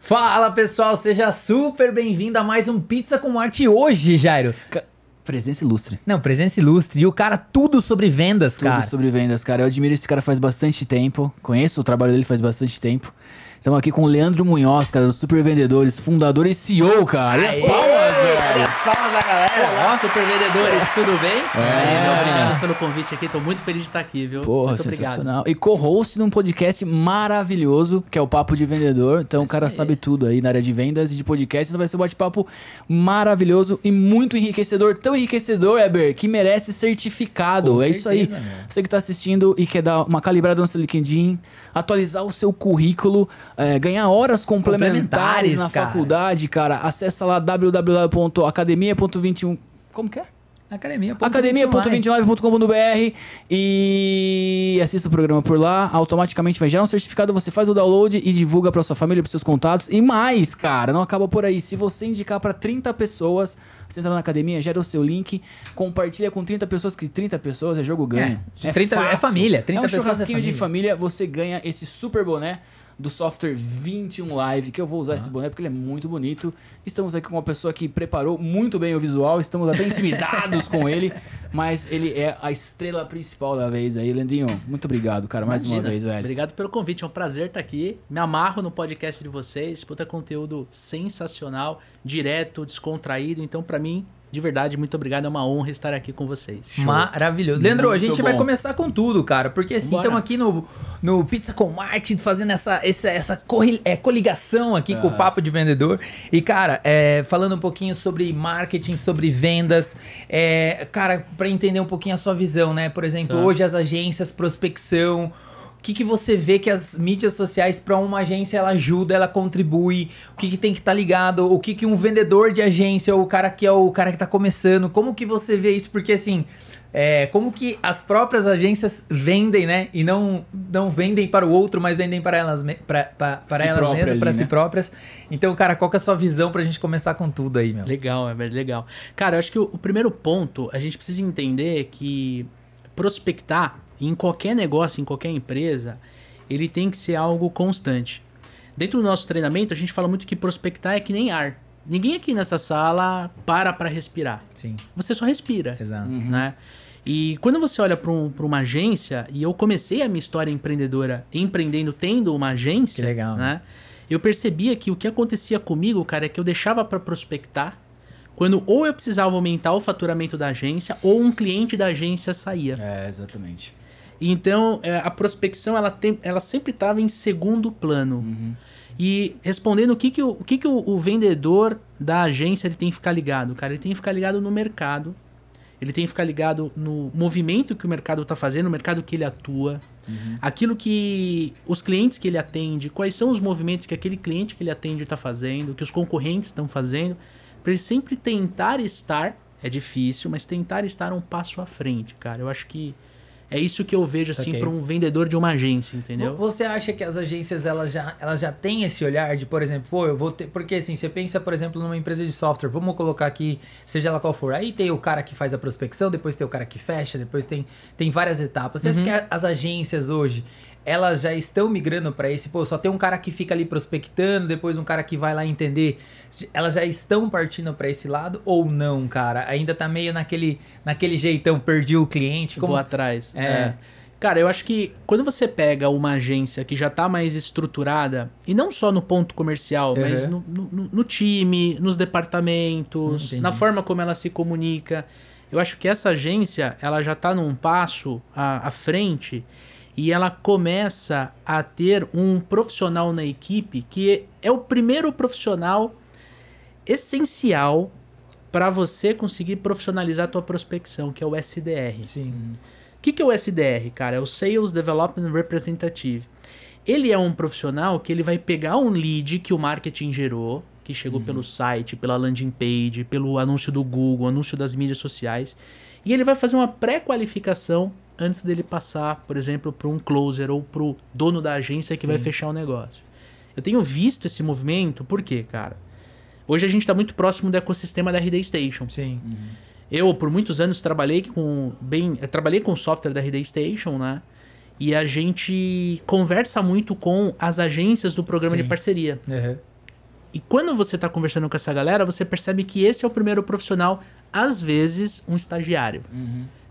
Fala pessoal, seja super bem-vindo a mais um Pizza com Arte hoje, Jairo. Presença ilustre. Não, presença ilustre. E o cara, tudo sobre vendas, Tudo cara. sobre vendas, cara. Eu admiro esse cara faz bastante tempo. Conheço o trabalho dele faz bastante tempo. Estamos aqui com o Leandro Munhoz, cara, dos Super Vendedores, fundador e CEO, cara. E as palmas, Velho. as palmas da galera? Olá, super vendedores, tudo bem? É. Aí, obrigado pelo convite aqui, tô muito feliz de estar aqui, viu? Porra, muito obrigado. sensacional. E co-host num podcast maravilhoso, que é o Papo de Vendedor. Então o cara sabe tudo aí na área de vendas e de podcast. Então vai ser um bate-papo maravilhoso e muito enriquecedor. Tão enriquecedor, Eber, que merece certificado. Com é isso aí. certeza, meu. Você que tá assistindo e quer dar uma calibrada no seu LinkedIn, atualizar o seu currículo, é, ganhar horas complementares, Complementares, na cara. faculdade, cara, acessa lá www.academia.21. Como que é? Academia. academia.29.com.br e assista o programa por lá. Automaticamente vai gerar um certificado, você faz o download e divulga para sua família, para seus contatos. E mais, cara, não acaba por aí. Se você indicar para 30 pessoas, você entra na academia, gera o seu link, compartilha com 30 pessoas, que 30 pessoas é jogo ganho. É, 30 é família, 30 é um pessoas é churrasquinho de família. família, você ganha esse super boné do software 21 Live, que eu vou usar esse boné porque ele é muito bonito. Estamos aqui com uma pessoa que preparou muito bem o visual, estamos até intimidados com ele, mas ele é a estrela principal da vez aí, Lendinho. Muito obrigado, cara, mais uma Imagina. vez, velho. Obrigado pelo convite, é um prazer estar aqui. Me amarro no podcast de vocês, puta conteúdo sensacional, direto, descontraído. Então, pra mim, de verdade, muito obrigado. É uma honra estar aqui com vocês. Maravilhoso. Leandro, a Muito gente vai bom. começar com tudo, cara. Porque assim, estamos aqui no, no Pizza com Marte, fazendo essa, essa, essa corri- é, coligação aqui com o Papo de Vendedor. E, cara, é, falando um pouquinho sobre marketing, sobre vendas. É, cara, para entender um pouquinho a sua visão, né? Por exemplo, Tá. hoje as agências, prospecção. O que, que você vê que as mídias sociais para uma agência ela ajuda, ela contribui? O que, que tem que estar ligado? O que, que um vendedor de agência, ou o cara que é o cara que tá começando, como que você vê isso? Porque assim, é, como que as próprias agências vendem, né? E não, não vendem para o outro, mas vendem para elas, pra, pra- para Si elas mesmas, para si né? próprias. Então, cara, qual que é a sua visão pra gente começar com tudo aí, meu? Legal, é legal. Cara, eu acho que o, o primeiro ponto, a gente precisa entender que prospectar em qualquer negócio, em qualquer empresa, ele tem que ser algo constante. Dentro do nosso treinamento, a gente fala muito que prospectar é que nem ar. Ninguém aqui nessa sala para para respirar. Sim, Você só respira. exato. né? E quando você olha para um, pra uma agência, e eu comecei a minha história empreendedora empreendendo tendo uma agência, Que legal, né? Eu percebia que o que acontecia comigo, cara, é que eu deixava para prospectar quando ou eu precisava aumentar o faturamento da agência ou um cliente da agência saía. É, exatamente. Então, é, a prospecção, ela, tem, ela sempre estava em segundo plano. E respondendo o que, que, o, o, que, que o, o vendedor da agência ele tem que ficar ligado, cara? Ele tem que ficar ligado no mercado. Ele tem que ficar ligado no movimento que o mercado está fazendo, no mercado que ele atua. Aquilo que os clientes que ele atende, quais são os movimentos que aquele cliente que ele atende está fazendo, que os concorrentes estão fazendo. Para ele sempre tentar estar, é difícil, mas tentar estar um passo à frente, cara. Eu acho que é isso que eu vejo assim Saquei. para um vendedor de uma agência, entendeu? Você acha que as agências elas já, elas já têm esse olhar de, por exemplo, pô, eu vou ter. Porque assim, você pensa, por exemplo, numa empresa de software, vamos colocar aqui, seja ela qual for. Aí tem o cara que faz a prospecção, depois tem o cara que fecha, depois tem, tem várias etapas. Você acha que as agências hoje. Elas já estão migrando para esse, pô, só tem um cara que fica ali prospectando, depois um cara que vai lá entender. Elas já estão partindo para esse lado ou não, cara? Ainda tá meio naquele, naquele jeitão, perdi o cliente. Como... Vou atrás. É. É. Cara, eu acho que quando você pega uma agência que já tá mais estruturada, e não só no ponto comercial, Uhum. mas no, no- no time, nos departamentos, Entendi. na forma como ela se comunica, eu acho que essa agência, ela já tá num passo à, à frente e ela começa a ter um profissional na equipe que é o primeiro profissional essencial para você conseguir profissionalizar a tua prospecção, que é o SDR. Sim. O que, que é o SDR, cara? É o Sales Development Representative. Ele é um profissional que ele vai pegar um lead que o marketing gerou, que chegou pelo site, pela landing page, pelo anúncio do Google, anúncio das mídias sociais, e ele vai fazer uma pré-qualificação antes dele passar, por exemplo, para um closer ou para o dono da agência que vai Sim. fechar o negócio. Eu tenho visto esse movimento, por quê, cara? Hoje a gente está muito próximo do ecossistema da RD Station. Sim. Eu, por muitos anos, trabalhei com bem, eu trabalhei com o software da RD Station, né? E a gente conversa muito com as agências do programa Sim. de parceria. Uhum. e quando você tá conversando com essa galera, você percebe que esse é o primeiro profissional, às vezes um estagiário.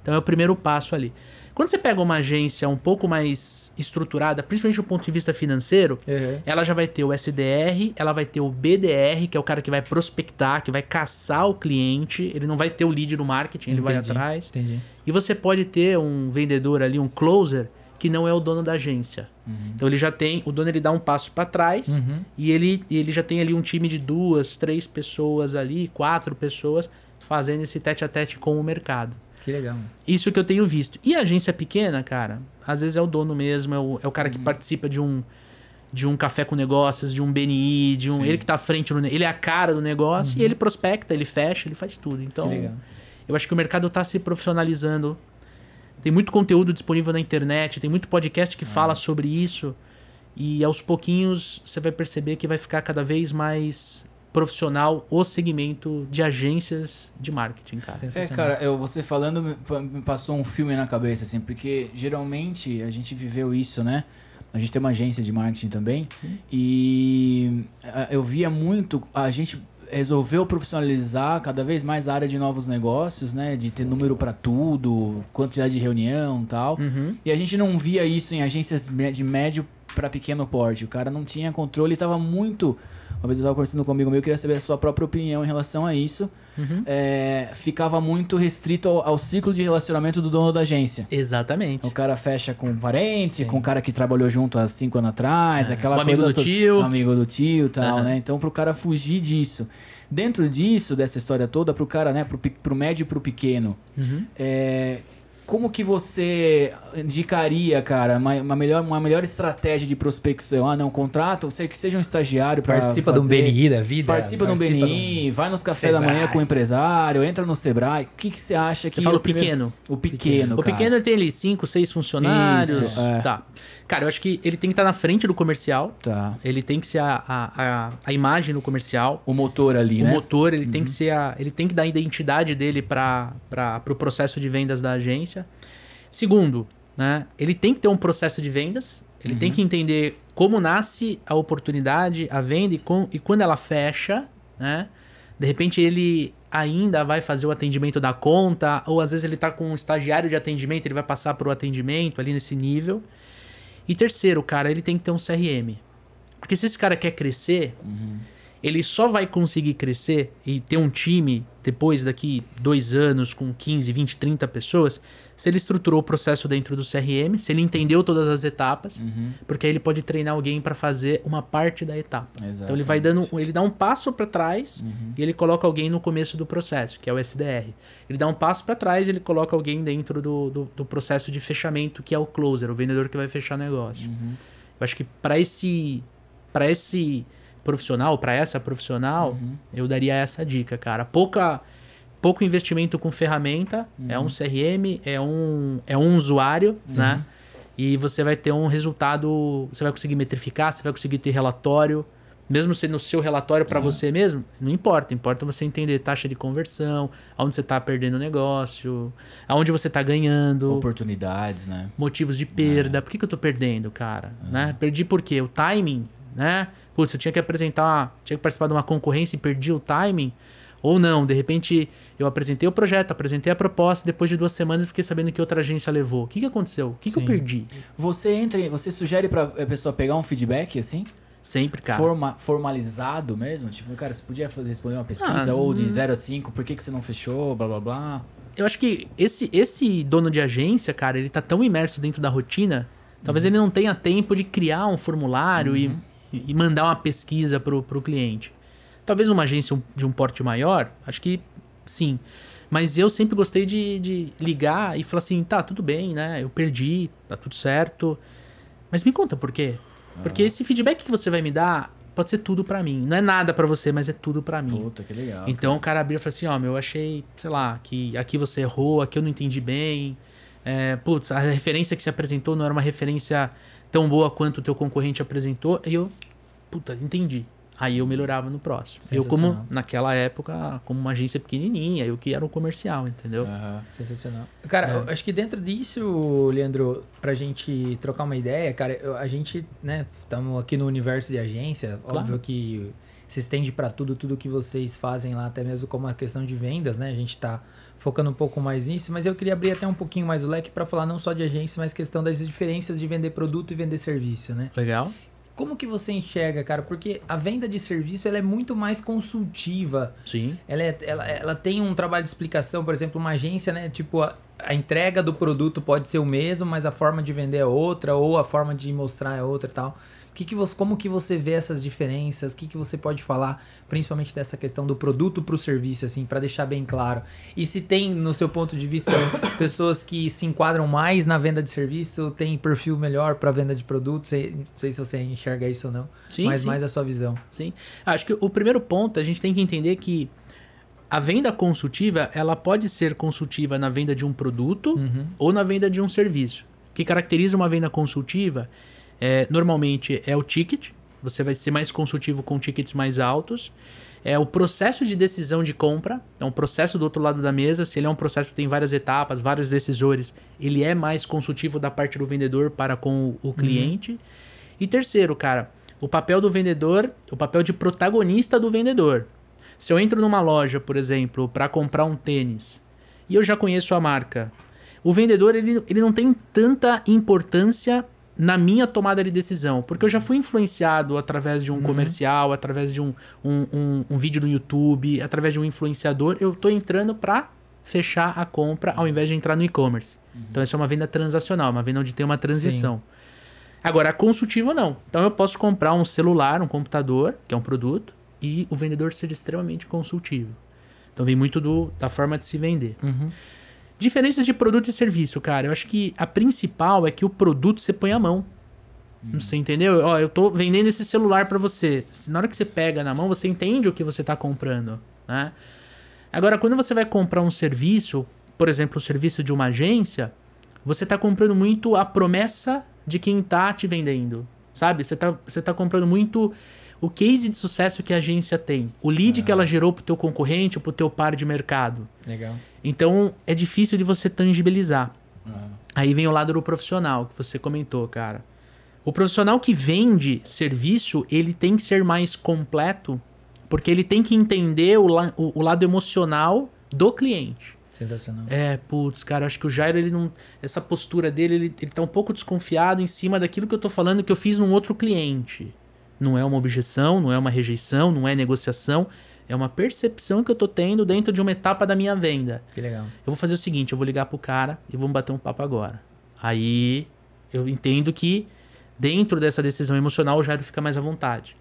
Então é o primeiro passo ali. Quando você pega uma agência um pouco mais estruturada, principalmente do ponto de vista financeiro, Uhum. ela já vai ter o SDR, ela vai ter o BDR, que é o cara que vai prospectar, que vai caçar o cliente. Ele não vai ter o lead no marketing, ele vai Entendi, atrás. Entendi. E você pode ter um vendedor ali, um closer, que não é o dono da agência. Então ele já tem, o dono ele dá um passo para trás Uhum. e ele, ele já tem ali um time de duas, três pessoas ali, quatro pessoas fazendo esse tete a tete com o mercado. Que legal. Isso que eu tenho visto. E a agência pequena, cara, às vezes é o dono mesmo, é o, é o cara que participa de um de um café com negócios, de um BNI, de um, ele que tá à frente, no, ele é a cara do negócio e ele prospecta, ele fecha, ele faz tudo. Então, eu acho que o mercado tá se profissionalizando. Tem muito conteúdo disponível na internet, tem muito podcast que fala sobre isso. E aos pouquinhos você vai perceber que vai ficar cada vez mais profissional o segmento de agências de marketing, cara. É, cara, eu, você falando me, pa- me passou um filme na cabeça, assim, porque geralmente a gente viveu isso, né? A gente tem uma agência de marketing também. E ah, eu via muito. A gente resolveu profissionalizar cada vez mais a área de novos negócios, né? De ter número pra tudo, quantidade de reunião e tal. Uhum. E a gente não via isso em agências de médio para pequeno porte. O cara não tinha controle e tava muito. Uma vez eu tava conversando com um amigo meu, eu queria saber a sua própria opinião em relação a isso. Uhum. É, ficava muito restrito ao, ao ciclo de relacionamento do dono da agência. Exatamente. O cara fecha com um parente, com um cara que trabalhou junto há cinco anos atrás, aquela Um amigo coisa do toda. tio. Um amigo do tio e tal, Aham. né? Então, pro cara fugir disso. Dentro disso, dessa história toda, pro cara, né, pro, pro médio e pro pequeno, Uhum. é, como que você indicaria, cara, uma, uma melhor, uma melhor estratégia de prospecção? Ah, não, contrata, sei que seja um estagiário para Participa de um BNI da vida. Participa de um BNI, vai nos cafés da manhã com o empresário, entra no Sebrae. O que, que você acha Você que. fala o primeiro- pequeno. O pequeno. O cara. pequeno tem ali 5, 6 funcionários. Isso, é. Tá. Cara, eu acho que ele tem que estar na frente do comercial. Tá. Ele tem que ser a, a, a, a imagem do comercial. O motor ali, O né? motor, ele tem que ser a, ele tem que dar a identidade dele para o pro processo de vendas da agência. Segundo, né, ele tem que ter um processo de vendas. Ele tem que entender como nasce a oportunidade, a venda e, com, e quando ela fecha, né? De repente ele ainda vai fazer o atendimento da conta, ou às vezes ele tá com um estagiário de atendimento, ele vai passar para o atendimento ali nesse nível. E terceiro, cara, ele tem que ter um CRM. Porque se esse cara quer crescer, ele só vai conseguir crescer e ter um time depois daqui dois anos com 15, 20, 30 pessoas, se ele estruturou o processo dentro do CRM, se ele entendeu todas as etapas, Uhum. porque aí ele pode treinar alguém para fazer uma parte da etapa. Então ele vai Exatamente. dando, ele dá um passo para trás e ele coloca alguém no começo do processo, que é o SDR. Ele dá um passo para trás e ele coloca alguém dentro do, do, do processo de fechamento, que é o closer, o vendedor que vai fechar o negócio. Eu acho que para esse para esse profissional, para essa profissional, eu daria essa dica, cara. Pouca pouco investimento com ferramenta, é um CRM, é um é um usuário, né? E você vai ter um resultado, você vai conseguir metrificar, você vai conseguir ter relatório, mesmo sendo o seu relatório para você mesmo, não importa, importa você entender taxa de conversão, aonde você está perdendo o negócio, aonde você está ganhando, Oportunidades, né? motivos de perda. Por que, que eu tô perdendo, cara? Né? Perdi por quê? O timing, né? Putz, eu tinha que apresentar, tinha que participar de uma concorrência e perdi o timing. Ou não, de repente eu apresentei o projeto, apresentei a proposta, depois de duas semanas eu fiquei sabendo que outra agência levou. O que, que aconteceu? O que, que eu perdi? Você entra, você sugere pra a pessoa pegar um feedback assim? Sempre, cara. Forma, formalizado mesmo? Tipo, cara, você podia fazer, responder uma pesquisa Ah, ou de hum. 0 a 5, por que, que você não fechou, blá blá blá. Eu acho que esse, esse dono de agência, cara, ele tá tão imerso dentro da rotina, talvez ele não tenha tempo de criar um formulário e, e mandar uma pesquisa pro, pro cliente. Talvez uma agência de um porte maior, acho que sim. Mas eu sempre gostei de, de ligar e falar assim, tá, tudo bem, né? Eu perdi, tá tudo certo. Mas me conta por quê? Porque esse feedback que você vai me dar pode ser tudo pra mim. Não é nada pra você, mas é tudo pra mim. Puta, que legal. Então o cara abriu e falou assim, ó, meu, eu achei, sei lá, que aqui você errou, aqui eu não entendi bem. É, putz, a referência que você apresentou não era uma referência tão boa quanto o teu concorrente apresentou. E eu, puta, entendi. Aí eu melhorava no próximo. Eu como, naquela época, como uma agência pequenininha, eu que era um comercial, entendeu? Aham. Sensacional. Cara, É. eu acho que dentro disso, Leandro, pra gente trocar uma ideia, cara, eu- a gente, né, estamos aqui no universo de agência, Claro. óbvio que se estende para tudo, tudo que vocês fazem lá, até mesmo como a questão de vendas, né? A gente está focando um pouco mais nisso, mas eu queria abrir até um pouquinho mais o leque para falar não só de agência, mas questão das diferenças de vender produto e vender serviço, né? Legal. Como que você enxerga, cara? Porque a venda de serviço ela é muito mais consultiva. Sim. Ela, é, ela, ela tem um trabalho de explicação, por exemplo, uma agência, né? Tipo, a, a entrega do produto pode ser o mesmo, mas a forma de vender é outra, ou a forma de mostrar é outra e tal. Que que você, como que você vê essas diferenças? O que, que você pode falar, principalmente dessa questão do produto para o serviço, assim, para deixar bem claro? E se tem, no seu ponto de vista, pessoas que se enquadram mais na venda de serviço, tem perfil melhor para venda de produtos? Sei- Não sei se você enxerga isso ou não, Sim, mas sim. mais a sua visão. Sim. Acho que o primeiro ponto a gente tem que entender que a venda consultiva, ela pode ser consultiva na venda de um produto ou na venda de um serviço. O que caracteriza uma venda consultiva é, normalmente é o ticket. Você vai ser mais consultivo com tickets mais altos. É o processo de decisão de compra. É um processo do outro lado da mesa. Se ele é um processo que tem várias etapas, vários decisores, ele é mais consultivo da parte do vendedor para com o cliente. E terceiro, cara, o papel do vendedor, o papel de protagonista do vendedor. Se eu entro numa loja, por exemplo, para comprar um tênis e eu já conheço a marca, o vendedor ele, ele não tem tanta importância na minha tomada de decisão, porque eu já fui influenciado através de um comercial, através de um, um, um, um vídeo no YouTube, através de um influenciador, eu tô entrando para fechar a compra ao invés de entrar no e-commerce. Então, essa é uma venda transacional, uma venda onde tem uma transição. Agora, consultivo não. Então eu posso comprar um celular, um computador, que é um produto, e o vendedor ser extremamente consultivo. Então vem muito do, da forma de se vender. Diferenças de produto e serviço, cara. Eu acho que a principal é que o produto você põe a mão. Você entendeu? Ó, eu tô vendendo esse celular para você. Na hora que você pega na mão, você entende o que você tá comprando, né? Agora, quando você vai comprar um serviço, por exemplo, o serviço de uma agência, você tá comprando muito a promessa de quem tá te vendendo, sabe? Você tá, você tá comprando muito o case de sucesso que a agência tem, o lead que ela gerou pro teu concorrente ou pro teu par de mercado. Legal. Então, é difícil de você tangibilizar. Aí vem o lado do profissional que você comentou, cara. O profissional que vende serviço, ele tem que ser mais completo, porque ele tem que entender o, la- o- o lado emocional do cliente. Sensacional. É, putz, cara, acho que o Jairo, ele não. Essa postura dele, ele, ele tá um pouco desconfiado em cima daquilo que eu tô falando que eu fiz num outro cliente. Não é uma objeção, não é uma rejeição, não é negociação. É uma percepção que eu tô tendo dentro de uma etapa da minha venda. Que legal. Eu vou fazer o seguinte, eu vou ligar pro cara e vamos bater um papo agora. Aí eu entendo que dentro dessa decisão emocional o Jairo fica mais à vontade.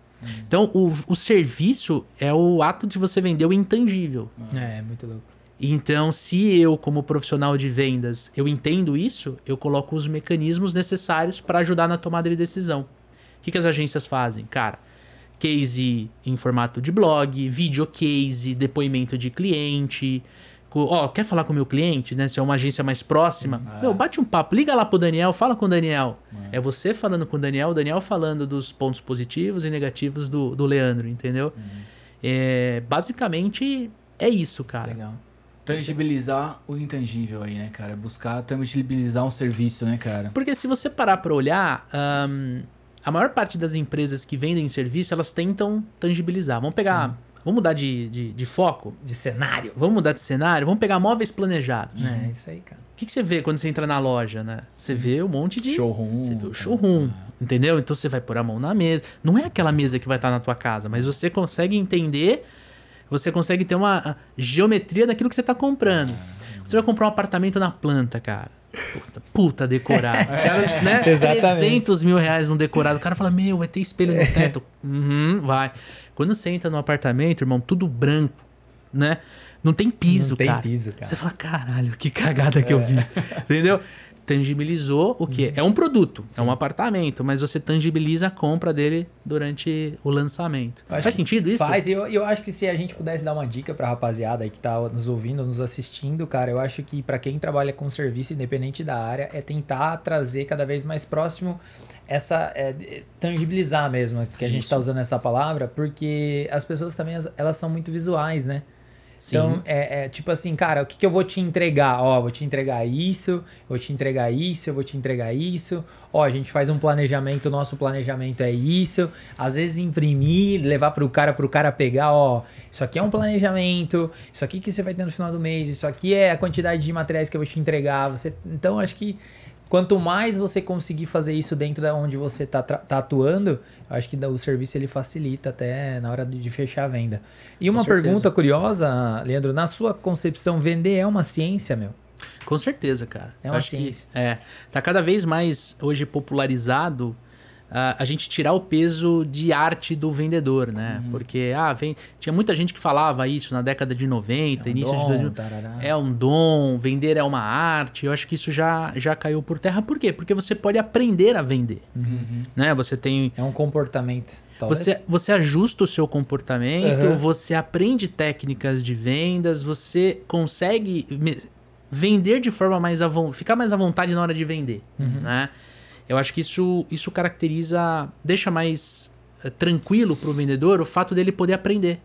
Então, o, o serviço é o ato de você vender o intangível. É, muito louco. Então, se eu, como profissional de vendas, eu entendo isso, eu coloco os mecanismos necessários para ajudar na tomada de decisão. O que, que as agências fazem? Cara, case em formato de blog, vídeo case, depoimento de cliente. Ó, quer falar com o meu cliente, né? Se é uma agência mais próxima, meu, bate um papo, liga lá pro Daniel, fala com o Daniel. É você falando com o Daniel, o Daniel falando dos pontos positivos e negativos do, do Leandro, entendeu? É, basicamente é isso, cara. Legal. Tangibilizar o intangível aí, né, cara? Buscar tangibilizar um serviço, né, cara? Porque se você parar pra olhar, ahn, a maior parte das empresas que vendem serviço, elas tentam tangibilizar. Vamos pegar. Vamos mudar de, de, de foco? De cenário. Vamos mudar de cenário? Vamos pegar móveis planejados. É, isso aí, cara. O que, que você vê quando você entra na loja, né? Você vê um monte de. Showroom. Você vê o showroom, entendeu? Então você vai pôr a mão na mesa. Não é aquela mesa que vai estar na tua casa, mas você consegue entender, você consegue ter uma ah, geometria daquilo que você está comprando. Você vai comprar um apartamento na planta, cara. Puta, puta decorado. Os caras, né? Exatamente. 300 mil reais num decorado. O cara fala, meu, vai ter espelho no teto. Uhum, vai. Quando você entra no apartamento, irmão, tudo branco, né? Não tem piso, Não tem cara. piso, cara. Você fala, caralho, que cagada que eu fiz. Entendeu? Tangibilizou o quê? É um produto, é um apartamento, mas você tangibiliza a compra dele durante o lançamento. Faz que sentido isso? Faz, e eu, eu acho que se a gente pudesse dar uma dica pra rapaziada aí que tá nos ouvindo, nos assistindo, cara, eu acho que pra quem trabalha com serviço, independente da área, é tentar trazer cada vez mais próximo essa. é, tangibilizar mesmo, que a gente tá usando essa palavra, porque as pessoas também, as- elas são muito visuais, né? Então, é, é tipo assim, cara, o que, que eu vou te entregar? Ó, vou te entregar isso, vou te entregar isso, eu vou te entregar isso. Ó, a gente faz um planejamento, o nosso planejamento é isso. Às vezes imprimir, levar pro cara, pro cara pegar, ó, isso aqui é um planejamento, isso aqui que você vai ter no final do mês, isso aqui é a quantidade de materiais que eu vou te entregar. Você, então, acho que quanto mais você conseguir fazer isso dentro da onde você está tá atuando, eu acho que o serviço ele facilita até na hora de fechar a venda. E uma pergunta curiosa, Leandro, na sua concepção, vender é uma ciência, meu? Com certeza, cara. É uma ciência. Que, é. Tá cada vez mais hoje popularizado a, gente tirar o peso de arte do vendedor, né? Uhum. Porque, ah, vem. Tinha muita gente que falava isso na década de 90, é um início dom, de 2000. Tarará. É um dom, vender é uma arte. Eu acho que isso já, já caiu por terra. Por quê? Porque você pode aprender a vender. Uhum. Né? Você tem. É um comportamento. Você, você ajusta o seu comportamento, uhum. você aprende técnicas de vendas, você consegue vender de forma mais a ficar mais à vontade na hora de vender, uhum. né? Eu acho que isso, isso caracteriza, deixa mais é, tranquilo para o vendedor o fato dele poder aprender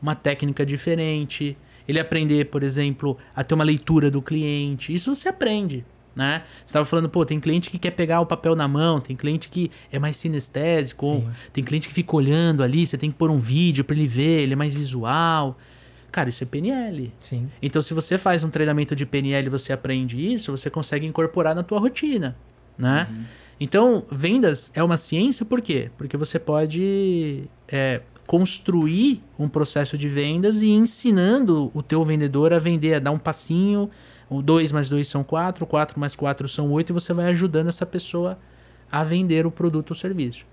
uma técnica diferente, ele aprender, por exemplo, a ter uma leitura do cliente. Isso você aprende, né? Você estava falando, pô, tem cliente que quer pegar o papel na mão, tem cliente que é mais sinestésico, tem cliente que fica olhando ali, você tem que pôr um vídeo para ele ver, ele é mais visual. Cara, isso é PNL. Sim. Então, se você faz um treinamento de PNL e você aprende isso, você consegue incorporar na tua rotina, né? Uhum. Então, vendas é uma ciência por quê? Porque você pode é, construir um processo de vendas e ensinando o teu vendedor a vender, a dar um passinho, o 2 mais 2 são 4, 4 mais 4 são 8, e você vai ajudando essa pessoa a vender o produto ou serviço.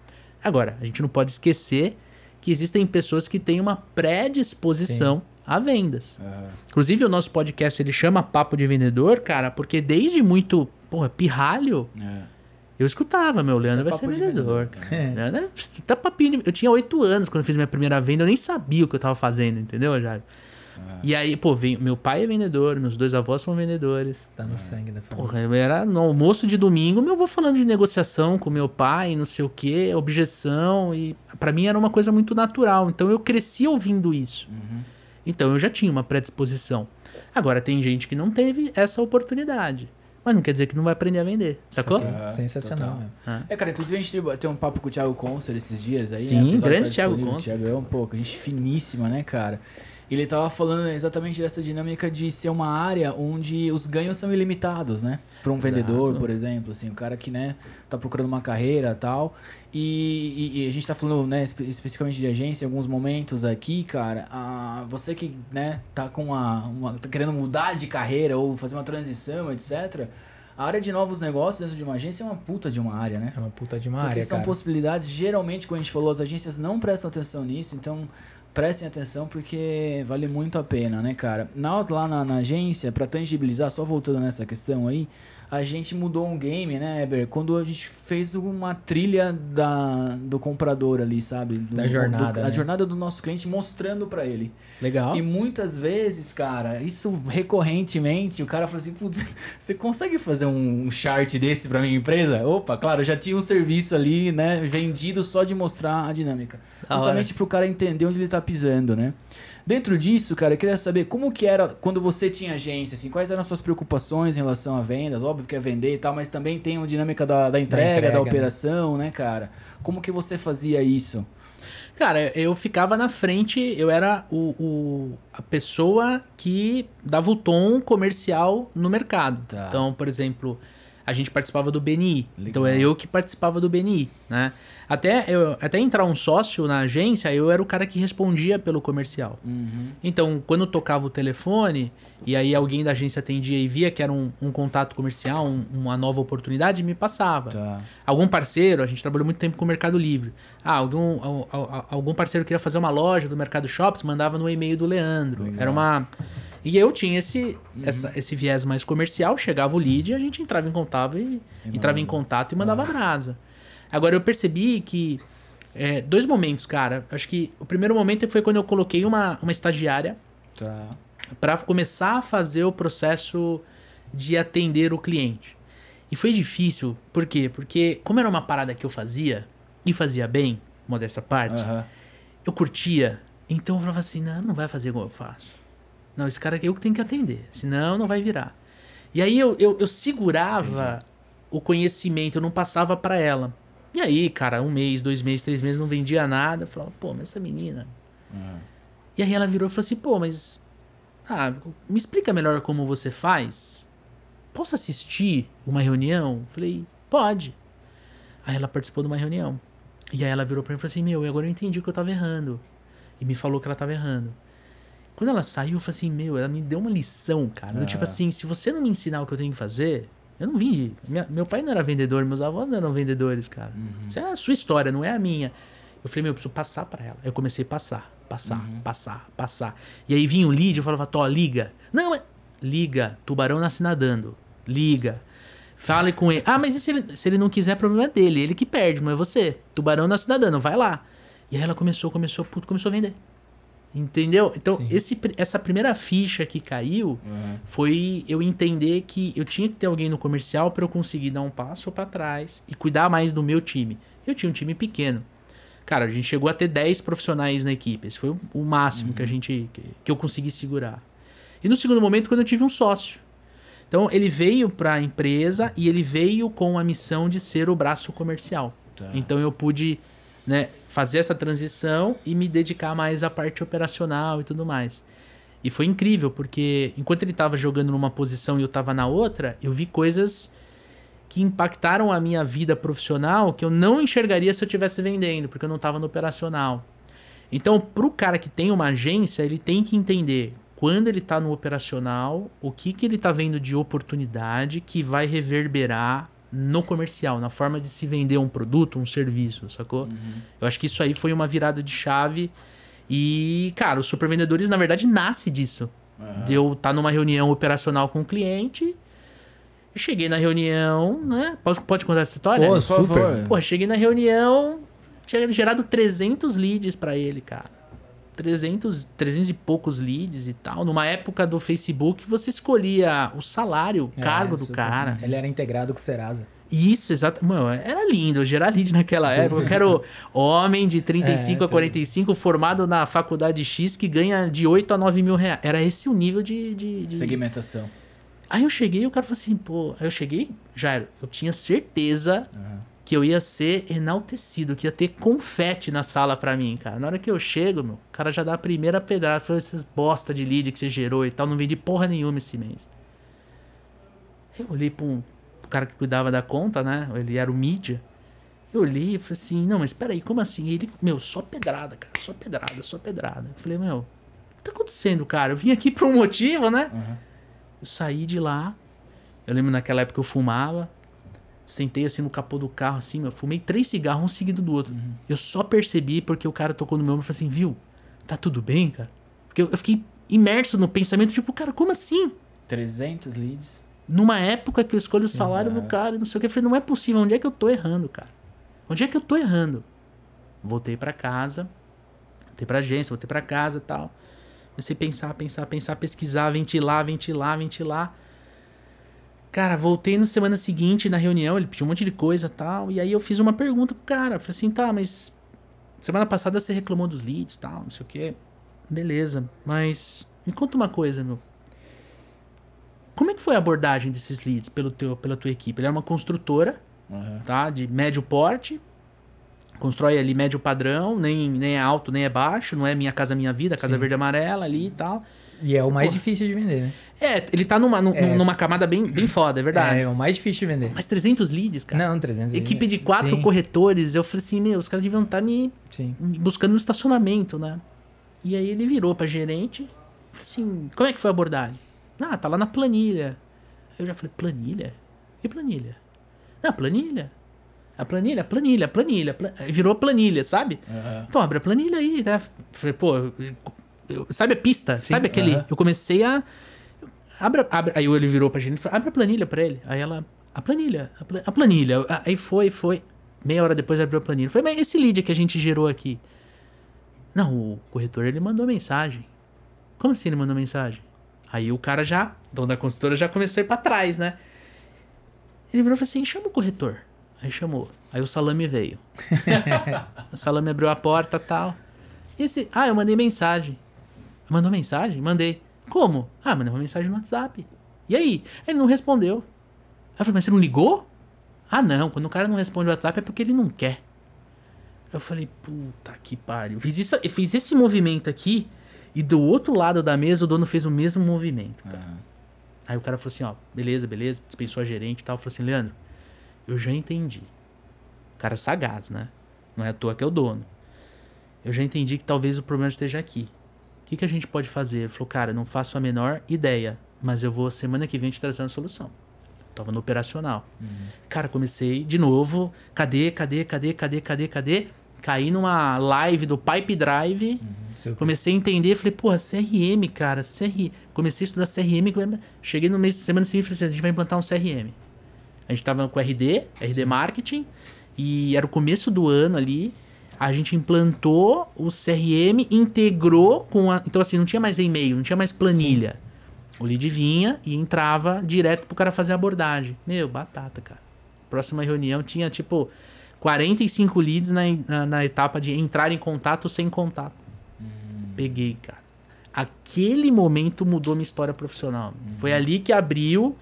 Agora, a gente não pode esquecer que existem pessoas que têm uma predisposição Sim a vendas. Uhum. Inclusive, o nosso podcast ele chama Papo de Vendedor, cara, porque desde muito, porra, pirralho, é. Eu escutava, meu, Leandro é vai ser vendedor, cara. É. Leandro, é, tá papinho. Eu tinha oito anos quando eu fiz minha primeira venda, eu nem sabia o que eu tava fazendo, entendeu, Jairo? É. E aí, pô, vem, meu pai é vendedor, meus dois avós são vendedores. Tá no sangue da família. Porra, eu era no almoço de domingo, meu avô falando de negociação com meu pai, não sei o que, objeção, e para mim era uma coisa muito natural. Então eu cresci ouvindo isso. Uhum. Então eu já tinha uma predisposição. Agora tem gente que não teve essa oportunidade. Mas não quer dizer que não vai aprender a vender, sacou? É, Sensacional. É. é. cara, inclusive a gente tem um papo com o Thiago Concer esses dias aí. Sim, né? grande tá Thiago Concer. Thiago é um pouco, gente finíssima, né, cara? Ele tava falando exatamente dessa dinâmica de ser uma área onde os ganhos são ilimitados, né? Para um Exato. vendedor, por exemplo, assim, o cara que, né, tá procurando uma carreira tal. E, e, e a gente tá falando, né, especificamente de agência em alguns momentos aqui, cara. A, você que, né, tá com uma, uma. tá querendo mudar de carreira ou fazer uma transição, etc. A área de novos negócios dentro de uma agência é uma puta de uma área, né? É uma puta de uma Porque área, são cara. possibilidades, geralmente, como a gente falou, as agências não prestam atenção nisso, então prestem atenção porque vale muito a pena, né, cara? Nós lá na, na agência, para tangibilizar, só voltando nessa questão aí, a gente mudou um game, né, Eber? Quando a gente fez uma trilha da, do comprador ali, sabe? Do, da jornada. Do, né? A jornada do nosso cliente mostrando para ele. Legal. E muitas vezes, cara, isso recorrentemente, o cara fala assim: Putz, você consegue fazer um chart desse pra minha empresa? Opa, claro, já tinha um serviço ali, né, vendido só de mostrar a dinâmica. Justamente para o cara entender onde ele está pisando, né? Dentro disso, cara, eu queria saber como que era quando você tinha agência, assim, quais eram as suas preocupações em relação a vendas? Óbvio que é vender e tal, mas também tem a dinâmica da, da, entrega, da, entrega, da né? operação, né? né, cara? Como que você fazia isso? Cara, eu ficava na frente, eu era o, o, a pessoa que dava o tom comercial no mercado. Tá. Então, por exemplo, a gente participava do BNI. Legal. Então é eu que participava do BNI, né? Até, eu, até entrar um sócio na agência, eu era o cara que respondia pelo comercial. Uhum. Então, quando tocava o telefone, e aí alguém da agência atendia e via que era um, um contato comercial, um, uma nova oportunidade, me passava. Tá. Algum parceiro, a gente trabalhou muito tempo com o Mercado Livre. Ah, algum, algum parceiro queria fazer uma loja do Mercado Shops, mandava no e-mail do Leandro. Legal. Era uma. E eu tinha esse, uhum. essa, esse viés mais comercial, chegava o lead e a gente entrava em contato e, e entrava em contato e mandava ah. brasa. Agora eu percebi que. É, dois momentos, cara. Acho que o primeiro momento foi quando eu coloquei uma, uma estagiária tá. para começar a fazer o processo de atender o cliente. E foi difícil, por quê? Porque, como era uma parada que eu fazia, e fazia bem, modesta parte, uhum. eu curtia. Então eu falava assim: não, não vai fazer igual eu faço. Não, esse cara aqui eu que tenho que atender, senão não vai virar. E aí eu, eu, eu segurava o conhecimento, eu não passava pra ela. E aí, cara, um mês, dois meses, três meses, não vendia nada. Eu falava, pô, mas essa menina. E aí ela virou e falou assim, pô, mas. Ah, me explica melhor como você faz. Posso assistir uma reunião? Eu falei, pode. Aí ela participou de uma reunião. E aí ela virou pra mim e falou assim, meu, agora eu entendi que eu tava errando. E me falou que ela tava errando. Quando ela saiu, eu falei assim, meu, ela me deu uma lição, cara. Do Tipo assim, se você não me ensinar o que eu tenho que fazer, eu não vim. de- minha- meu pai não era vendedor, meus avós não eram vendedores, cara. Isso é a sua história, não é a minha. Eu falei, meu, eu preciso passar pra ela. Aí eu comecei a passar, passar, passar, passar. E aí vinha o lead, eu falava, Tó, liga. Não. Liga, tubarão nasce nadando. Liga. Fale com ele. Ah, mas e se ele, se ele não quiser, problema é dele. Ele que perde, não é você. Tubarão nasce nadando, vai lá. E aí ela começou, começou, puto, começou a vender. Entendeu? Então, Sim. esse, essa primeira ficha que caiu foi eu entender que eu tinha que ter alguém no comercial para eu conseguir dar um passo para trás e cuidar mais do meu time. Eu tinha um time pequeno. Cara, a gente chegou a ter 10 profissionais na equipe. Esse foi o, máximo que a gente que, que eu consegui segurar. E no segundo momento, quando eu tive um sócio. Então, ele veio para a empresa e ele veio com a missão de ser o braço comercial. Tá. Então, eu pude né, fazer essa transição e me dedicar mais à parte operacional e tudo mais. E foi incrível, porque enquanto ele estava jogando numa posição e eu estava na outra, eu vi coisas que impactaram a minha vida profissional que eu não enxergaria se eu estivesse vendendo, porque eu não estava no operacional. Então, pro cara que tem uma agência, ele tem que entender quando ele tá no operacional, o que, que ele tá vendo de oportunidade que vai reverberar no comercial, na forma de se vender um produto, um serviço, sacou? Eu acho que isso aí foi uma virada de chave. E, cara, os supervendedores, na verdade, nasce disso. De eu estar numa reunião operacional com o cliente. Eu cheguei na reunião, né? Pode, pode contar essa história? Pô, Por super. Pô, cheguei na reunião, tinha gerado 300 leads pra ele, cara. 300, 300 e poucos leads e tal. Numa época do Facebook, você escolhia o salário, o É, cargo do cara. Ele era integrado com o Serasa. Isso, exato. Mano, era lindo gerar lead naquela Super. época. Eu quero homem de 35 É, a 45 formado na faculdade X que ganha de 8 a 9 mil reais. Era esse o nível de. de, de- Segmentação. Aí eu cheguei e o cara falou assim, pô. Aí eu cheguei, Jairo, eu tinha certeza que eu ia ser enaltecido, que ia ter confete na sala pra mim, cara. Na hora que eu chego, meu, o cara já dá a primeira pedrada. Falou, essas bosta de lead que você gerou e tal, não vendi porra nenhuma esse mês. Eu olhei pra um pro cara que cuidava da conta, né? Ele era o mídia. Eu olhei e falei assim, não, mas peraí, como assim? Ele, meu, só pedrada, cara, só pedrada, só pedrada. Eu falei, meu, o que tá acontecendo, cara? Eu vim aqui por um motivo, né? Eu saí de lá. Eu lembro naquela época eu fumava. Sentei assim no capô do carro, assim, meu. Fumei três cigarros, um seguido do outro. Eu só percebi porque o cara tocou no meu ombro e falou assim, viu? Tá tudo bem, cara? Porque eu, eu fiquei imerso no pensamento, tipo, cara, como assim? 300 leads. Numa época que eu escolho o salário do cara e não sei o que. Eu falei, não é possível. Onde é que eu tô errando, cara? Onde é que eu tô errando? Voltei pra casa. Voltei pra agência, voltei pra casa e tal. Comecei a pensar, pensar, pensar, pesquisar, ventilar, ventilar, ventilar. Cara, voltei na semana seguinte na reunião, ele pediu um monte de coisa e tal. E aí eu fiz uma pergunta pro cara. Falei assim, tá, mas semana passada você reclamou dos leads e tal, não sei o que. Beleza, mas me conta uma coisa, meu. Como é que foi a abordagem desses leads pelo teu, pela tua equipe? Ele é uma construtora, Aham. tá? De médio porte. Constrói ali médio padrão, nem, nem é alto, nem é baixo. Não é Minha Casa Minha Vida, Casa Sim. Verde Amarela ali e tal. E é o mais Pô. difícil de vender, né? É, ele tá numa, num- É. numa camada bem, bem foda, é verdade. É, o mais difícil de vender. Mas 300 leads, cara. Não, 300 Equipe de quatro Sim, corretores. Eu falei assim, meu, os caras deviam estar me Sim. buscando no estacionamento, né? E aí ele virou pra gerente. Falei assim, como é que foi a abordagem? Ah, tá lá na planilha. Eu já falei, planilha? Que planilha? Não, planilha. A planilha, a planilha, a planilha. pla- Aí Virou planilha, sabe? Aham. Pô, abre a planilha aí, né? Falei, pô, eu- sabe a pista? Sim, sabe aquele. aham. Eu comecei a. Abre, abre, aí ele virou pra gente e falou: abre a planilha pra ele. Aí ela. A planilha, a, pla- a planilha. Aí foi, foi. Meia hora depois abriu a planilha. Falei, mas esse lead que a gente gerou aqui. Não, o corretor ele mandou mensagem. Como assim ele mandou mensagem? Aí o cara já, dono da consultora, já começou a ir pra trás, né? Ele virou e falou assim: chama o corretor. Aí chamou. Aí o salame veio. o salame abriu a porta e tal. E esse. Ah, eu mandei mensagem. Mandou mensagem? Mandei. Como? Ah, mandei uma mensagem no WhatsApp. E aí? Ele não respondeu. Aí eu falei, mas você não ligou? Ah, não. Quando o cara não responde o WhatsApp é porque ele não quer. Eu falei, puta que pariu. Eu fiz, isso, eu fiz esse movimento aqui e do outro lado da mesa o dono fez o mesmo movimento, cara. Aí o cara falou assim, ó, beleza, beleza, dispensou a gerente e tal. Falou assim, Leandro, eu já entendi. Cara é sagaz, né? Não é à toa que é o dono. Eu já entendi que talvez o problema esteja aqui. O que, que a gente pode fazer? Ele falou, cara, não faço a menor ideia, mas eu vou semana que vem te trazer uma solução. Tava no operacional. Cara, comecei de novo. Cadê, cadê, cadê, cadê, cadê, cadê? Caí numa live do Pipe Drive. Quê. Comecei a entender, falei, porra, CRM, cara, CRM. Comecei a estudar CRM, cheguei no mês de semana seguinte e falei assim, a gente vai implantar um CRM. A gente tava com RD, RD Marketing, e era o começo do ano ali. A gente implantou o CRM, integrou com a. Então, assim, não tinha mais e-mail, não tinha mais planilha. O lead vinha e entrava direto pro cara fazer a abordagem. Meu, batata, cara. Próxima reunião tinha, tipo, 45 leads na, na, na etapa de entrar em contato sem contato. Peguei, cara. Aquele momento mudou minha história profissional. Foi ali que abriu.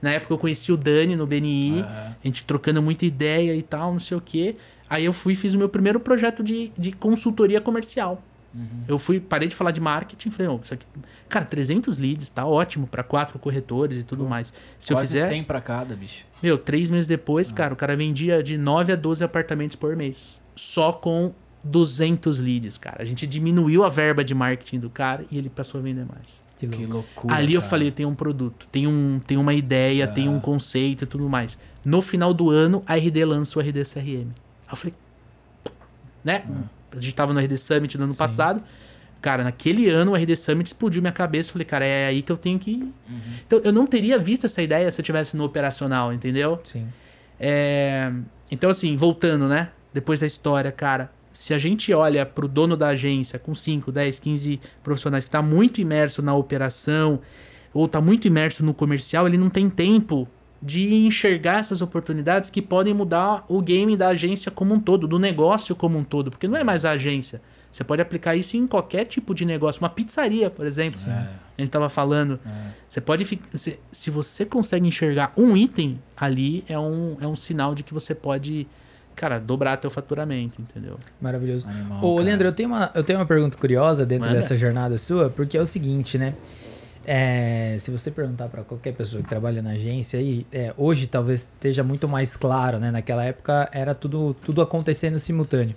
Na época eu conheci o Dani no BNI, a gente trocando muita ideia e tal, não sei o quê. Aí eu fui e fiz o meu primeiro projeto de, de consultoria comercial. Eu fui, parei de falar de marketing, falei, ó, isso aqui, cara, 300 leads, tá ótimo para quatro corretores e tudo mais. Se eu fizer, 100 pra cada, bicho. meu, três meses depois, cara, o cara vendia de 9 a 12 apartamentos por mês. Só com 200 leads, cara. A gente diminuiu a verba de marketing do cara e ele passou a vender mais. Que Que loucura. Ali eu cara. falei, tem um produto, tem, um, tem uma ideia, tem um conceito e tudo mais. No final do ano, a RD lança o RD CRM. Aí eu falei, né? A gente tava no RD Summit no ano passado. Cara, naquele ano o RD Summit explodiu minha cabeça. Falei, cara, é aí que eu tenho que ir. Então, eu não teria visto essa ideia se eu tivesse no operacional, entendeu? Sim. É, Então, assim, voltando, né? Depois da história, cara. Se a gente olha pro dono da agência com 5, 10, 15 profissionais que tá muito imerso na operação ou tá muito imerso no comercial, ele não tem tempo de enxergar essas oportunidades que podem mudar o game da agência como um todo, do negócio como um todo, porque não é mais a agência. Você pode aplicar isso em qualquer tipo de negócio, uma pizzaria, por exemplo. A gente tava falando. Você pode. Se, se você consegue enxergar um item ali, é um, é um sinal de que você pode, cara, dobrar teu faturamento, entendeu? Maravilhoso. Animal, Ô, cara. Leandro, eu tenho, uma, eu tenho uma pergunta curiosa dentro Manda. dessa jornada sua, porque é o seguinte, né? É, se você perguntar para qualquer pessoa que trabalha na agência aí, é, hoje talvez esteja muito mais claro, né? Naquela época era tudo, tudo acontecendo simultâneo.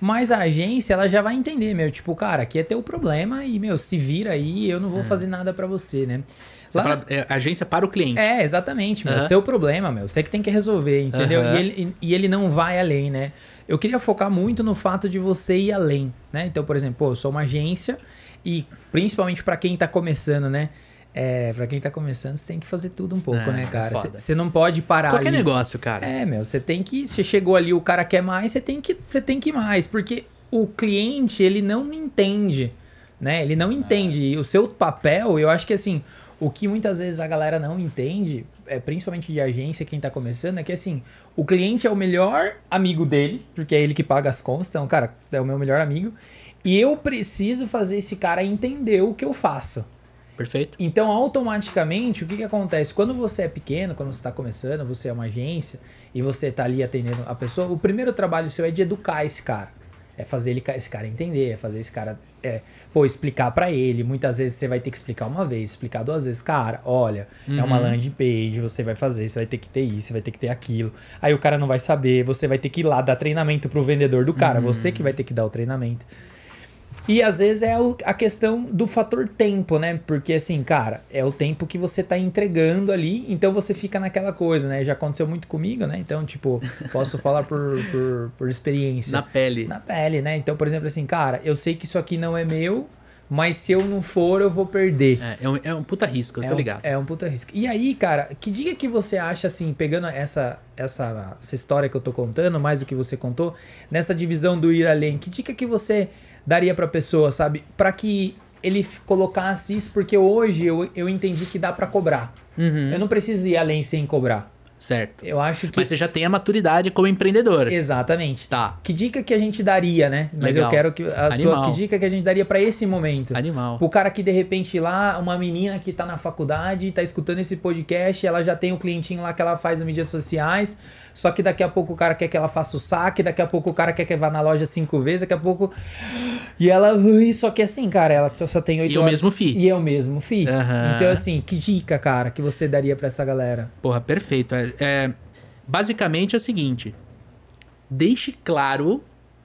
Mas a agência, ela já vai entender, meu, tipo, cara, aqui é teu problema e, meu, se vira aí, eu não vou fazer nada para você, né? Você Lá na- fala, é, agência para o cliente. é, exatamente, meu. Aham. Seu problema, meu. Você que tem que resolver, entendeu? E, ele, e ele não vai além, né? Eu queria focar muito no fato de você ir além, né? Então, por exemplo, pô, eu sou uma agência e principalmente pra quem tá começando, né? É, para quem tá começando, você tem que fazer tudo um pouco, É, né, é cara? Você não pode parar Qualquer ali. negócio, cara. É, meu, você tem que. Você chegou ali, o cara quer mais, você tem que, você tem que ir mais. Porque o cliente, ele não entende, né? Ele não entende. E o seu papel, eu acho que assim, o que muitas vezes a galera não entende, é, principalmente de agência, quem tá começando, é que assim, o cliente é o melhor amigo dele, porque é ele que paga as contas, então, cara, é o meu melhor amigo. E eu preciso fazer esse cara entender o que eu faço. Perfeito? Então, automaticamente, o que, que acontece? Quando você é pequeno, quando você está começando, você é uma agência e você está ali atendendo a pessoa, o primeiro trabalho seu é de educar esse cara. É fazer ele, esse cara entender, é fazer esse cara, é, pô, explicar para ele. Muitas vezes você vai ter que explicar uma vez, explicar duas vezes. Cara, olha, é uma landing page, você vai fazer, você vai ter que ter isso, você vai ter que ter aquilo. Aí o cara não vai saber, você vai ter que ir lá dar treinamento pro vendedor do cara, você que vai ter que dar o treinamento. E às vezes é a questão do fator tempo, né? Porque assim, cara, é o tempo que você tá entregando ali, então você fica naquela coisa, né? Já aconteceu muito comigo, né? Então, tipo, posso falar por, por, por experiência. Na pele. Na pele, né? Então, por exemplo, assim, cara, eu sei que isso aqui não é meu, mas se eu não for, eu vou perder. É, é um, é um puta risco, eu É tô um- ligado. É um puta risco. E aí, cara, que dica que você acha, assim, pegando essa, essa, essa história que eu tô contando, mais do que você contou, nessa divisão do ir além, que dica que você daria pra pessoa, sabe? Pra que ele colocasse isso, porque hoje eu, eu entendi que dá pra cobrar. Uhum. Eu não preciso ir além sem cobrar. Certo. Eu acho que. Mas você já tem a maturidade como empreendedor. Exatamente. Tá. Que dica que a gente daria, né? Mas Legal. eu quero que a sua Animal. que dica que a gente daria pra esse momento. Animal. O cara que de repente lá, uma menina que tá na faculdade, tá escutando esse podcast, ela já tem o clientinho lá que ela faz nas mídias sociais, só que daqui a pouco o cara quer que ela faça o saque, daqui a pouco o cara quer que vá na loja cinco vezes, daqui a pouco. E ela. Só que assim, cara, ela só tem oito E o horas. mesmo FII. E é o mesmo FI. Aham. Então, assim, que dica, cara, que você daria pra essa galera? Porra, perfeito. É, é, basicamente é o seguinte: deixe claro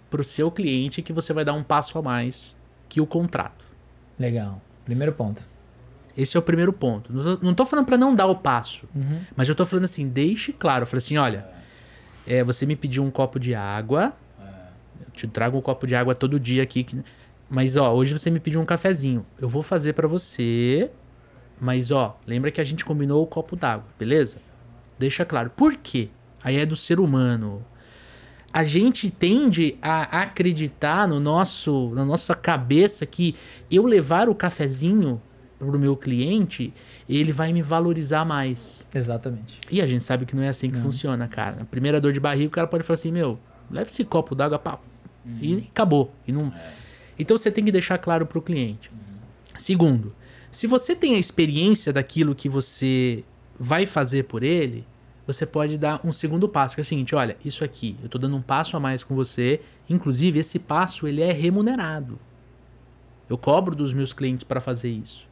pro seu cliente que você vai dar um passo a mais que o contrato. Legal. Primeiro ponto. Esse é o primeiro ponto. Não tô falando pra não dar o passo, Uhum. mas eu tô falando assim, deixe claro. Eu falei assim, olha, é, você me pediu um copo de água, eu te trago um copo de água todo dia aqui, mas ó, hoje você me pediu um cafezinho. Eu vou fazer pra você, mas ó, lembra que a gente combinou o copo d'água, beleza? Deixa claro. Por quê? Aí é do ser humano. A gente tende a acreditar no nosso, na nossa cabeça que eu levar o cafezinho pro meu cliente, ele vai me valorizar mais. Exatamente. E a gente sabe que não é assim que funciona, cara. Na primeira dor de barriga, o cara pode falar assim, meu, leva esse copo d'água, pá. E acabou. E não... Então você tem que deixar claro pro cliente. Segundo, se você tem a experiência daquilo que você vai fazer por ele, você pode dar um segundo passo, que é o seguinte, olha, isso aqui, eu tô dando um passo a mais com você, inclusive esse passo ele é remunerado. Eu cobro dos meus clientes para fazer isso.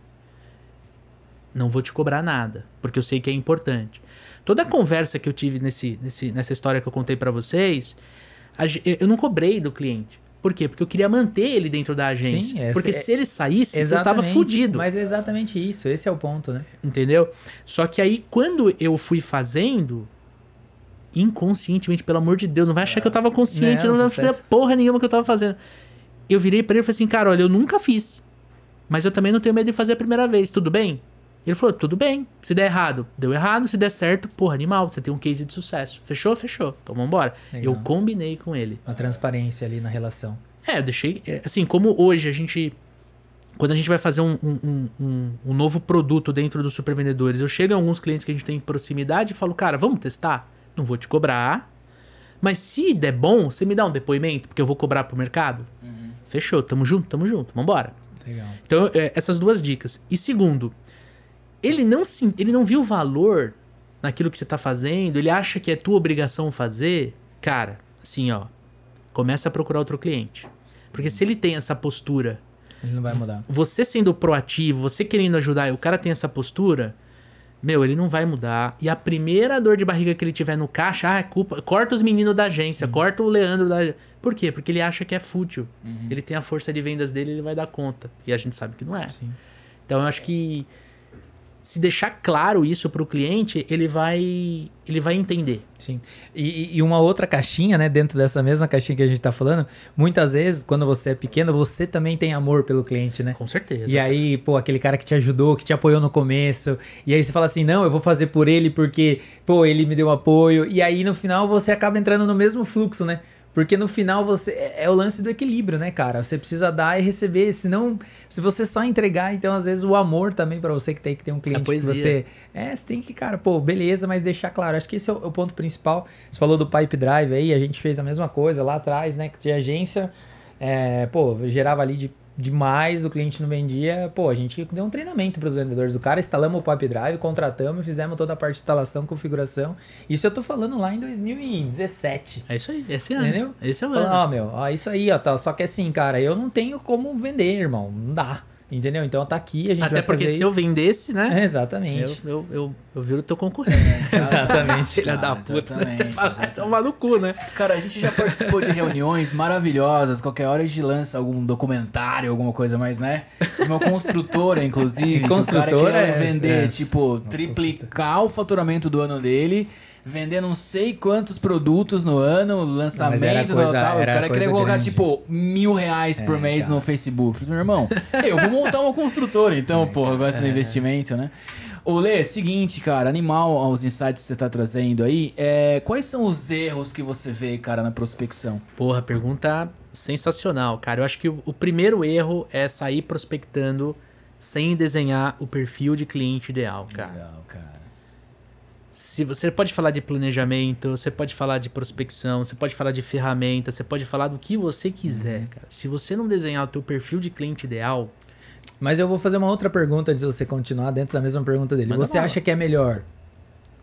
Não vou te cobrar nada, porque eu sei que é importante. Toda a conversa que eu tive nesse, nesse, nessa história que eu contei para vocês, eu não cobrei do cliente. Por quê? Porque eu queria manter ele dentro da agência. Sim, essa- porque é- se ele saísse, eu tava fudido. Mas é exatamente isso. Esse é o ponto, né? Entendeu? Só que aí, quando eu fui fazendo, inconscientemente, pelo amor de Deus, não vai achar que eu tava consciente, Não, não, vai fazer porra nenhuma que eu tava fazendo. Eu virei pra ele e falei assim, cara, olha, eu nunca fiz. Mas eu também não tenho medo de fazer a primeira vez, tudo bem? Ele falou, tudo bem. Se der errado, deu errado. Se der certo, porra, animal, você tem um case de sucesso. Fechou? Fechou. Então vambora. Legal. Eu combinei com ele. Uma transparência ali na relação. É, eu deixei. é, Assim, como hoje a gente. Quando a gente vai fazer um, um, um- um- novo produto dentro dos supervendedores, eu chego em alguns clientes que a gente tem proximidade e falo, cara, vamos testar? Não vou te cobrar. Mas se der bom, você me dá um depoimento, porque eu vou cobrar pro mercado? Fechou, tamo junto, tamo junto, vambora. Legal. Então, é, essas duas dicas. E segundo, ele não, se, ele não viu valor naquilo que você tá fazendo, ele acha que é tua obrigação fazer. Cara, assim, ó, começa a procurar outro cliente. Porque se ele tem essa postura, Ele não vai mudar. você sendo proativo, você querendo ajudar e o cara tem essa postura, meu, ele não vai mudar. E a primeira dor de barriga que ele tiver no caixa, ah, é culpa. Corta os meninos da agência, corta o Leandro da. Por quê? Porque ele acha que é fútil. Ele tem a força de vendas dele, ele vai dar conta. E a gente sabe que não é. Sim. Então eu acho que se deixar claro isso pro cliente, ele vai ele vai entender. Sim. E, e uma outra caixinha, né, dentro dessa mesma caixinha que a gente tá falando, muitas vezes, quando você é pequeno, você também tem amor pelo cliente, né? Com certeza. E aí, pô, aquele cara que te ajudou, que te apoiou no começo, e aí você fala assim, não, eu vou fazer por ele porque, pô, ele me deu apoio, e aí no final você acaba entrando no mesmo fluxo, né? Porque no final você é é o lance do equilíbrio, né, cara? Você precisa dar e receber, senão se você só entregar, então às vezes o amor também pra você que tem que ter um cliente que poesia. você é, você tem que, cara, pô, beleza, mas deixar claro. Acho que esse é o, é o ponto principal. Você falou do Pipe Drive aí, a gente fez a mesma coisa lá atrás, né, que tinha agência, é, pô, gerava ali de demais, o cliente não vendia, pô, a gente deu um treinamento para os vendedores do cara, instalamos o Pipe Drive, contratamos, fizemos toda a parte de instalação, configuração. Isso eu tô falando lá em 2017. É isso aí, esse ano. Entendeu? Esse é o Falando, ano. ó, meu, ó, isso aí, ó, tá. Só que assim, cara, eu não tenho como vender, irmão. Não dá. Entendeu? Então tá aqui, a gente Até vai porque fazer se isso. eu vendesse, né? É, exatamente. Eu, eu, eu, eu viro teu concorrente. Exatamente. Filha da puta. exatamente, fala, tomar no cu, né? Cara, a gente já participou de reuniões maravilhosas. Qualquer hora a gente lança algum documentário, alguma coisa mais, né? De uma construtora, inclusive. que o cara Construtora queria é- vender, é. tipo, triplicar o faturamento do ano dele. Vender não sei quantos produtos no ano, lançamento era tal. O cara queria colocar, tipo, mil reais por É, mês cara. no Facebook. Eu falei, meu irmão, eu vou montar uma construtora, então, porra, eu gosto do investimento, né? Ô, Lê, seguinte, cara, animal aos insights que você tá trazendo aí, é, quais são os erros que você vê, cara, na prospecção? Porra, pergunta sensacional, cara. Eu acho que o, o primeiro erro é sair prospectando sem desenhar o perfil de cliente ideal, cara. Legal, cara. Se você pode falar de planejamento, você pode falar de prospecção, você pode falar de ferramenta, você pode falar do que você quiser, Uhum. cara. Se você não desenhar o teu perfil de cliente ideal, Mas eu vou fazer uma outra pergunta antes de você continuar dentro da mesma pergunta dele. Manda você acha que é melhor?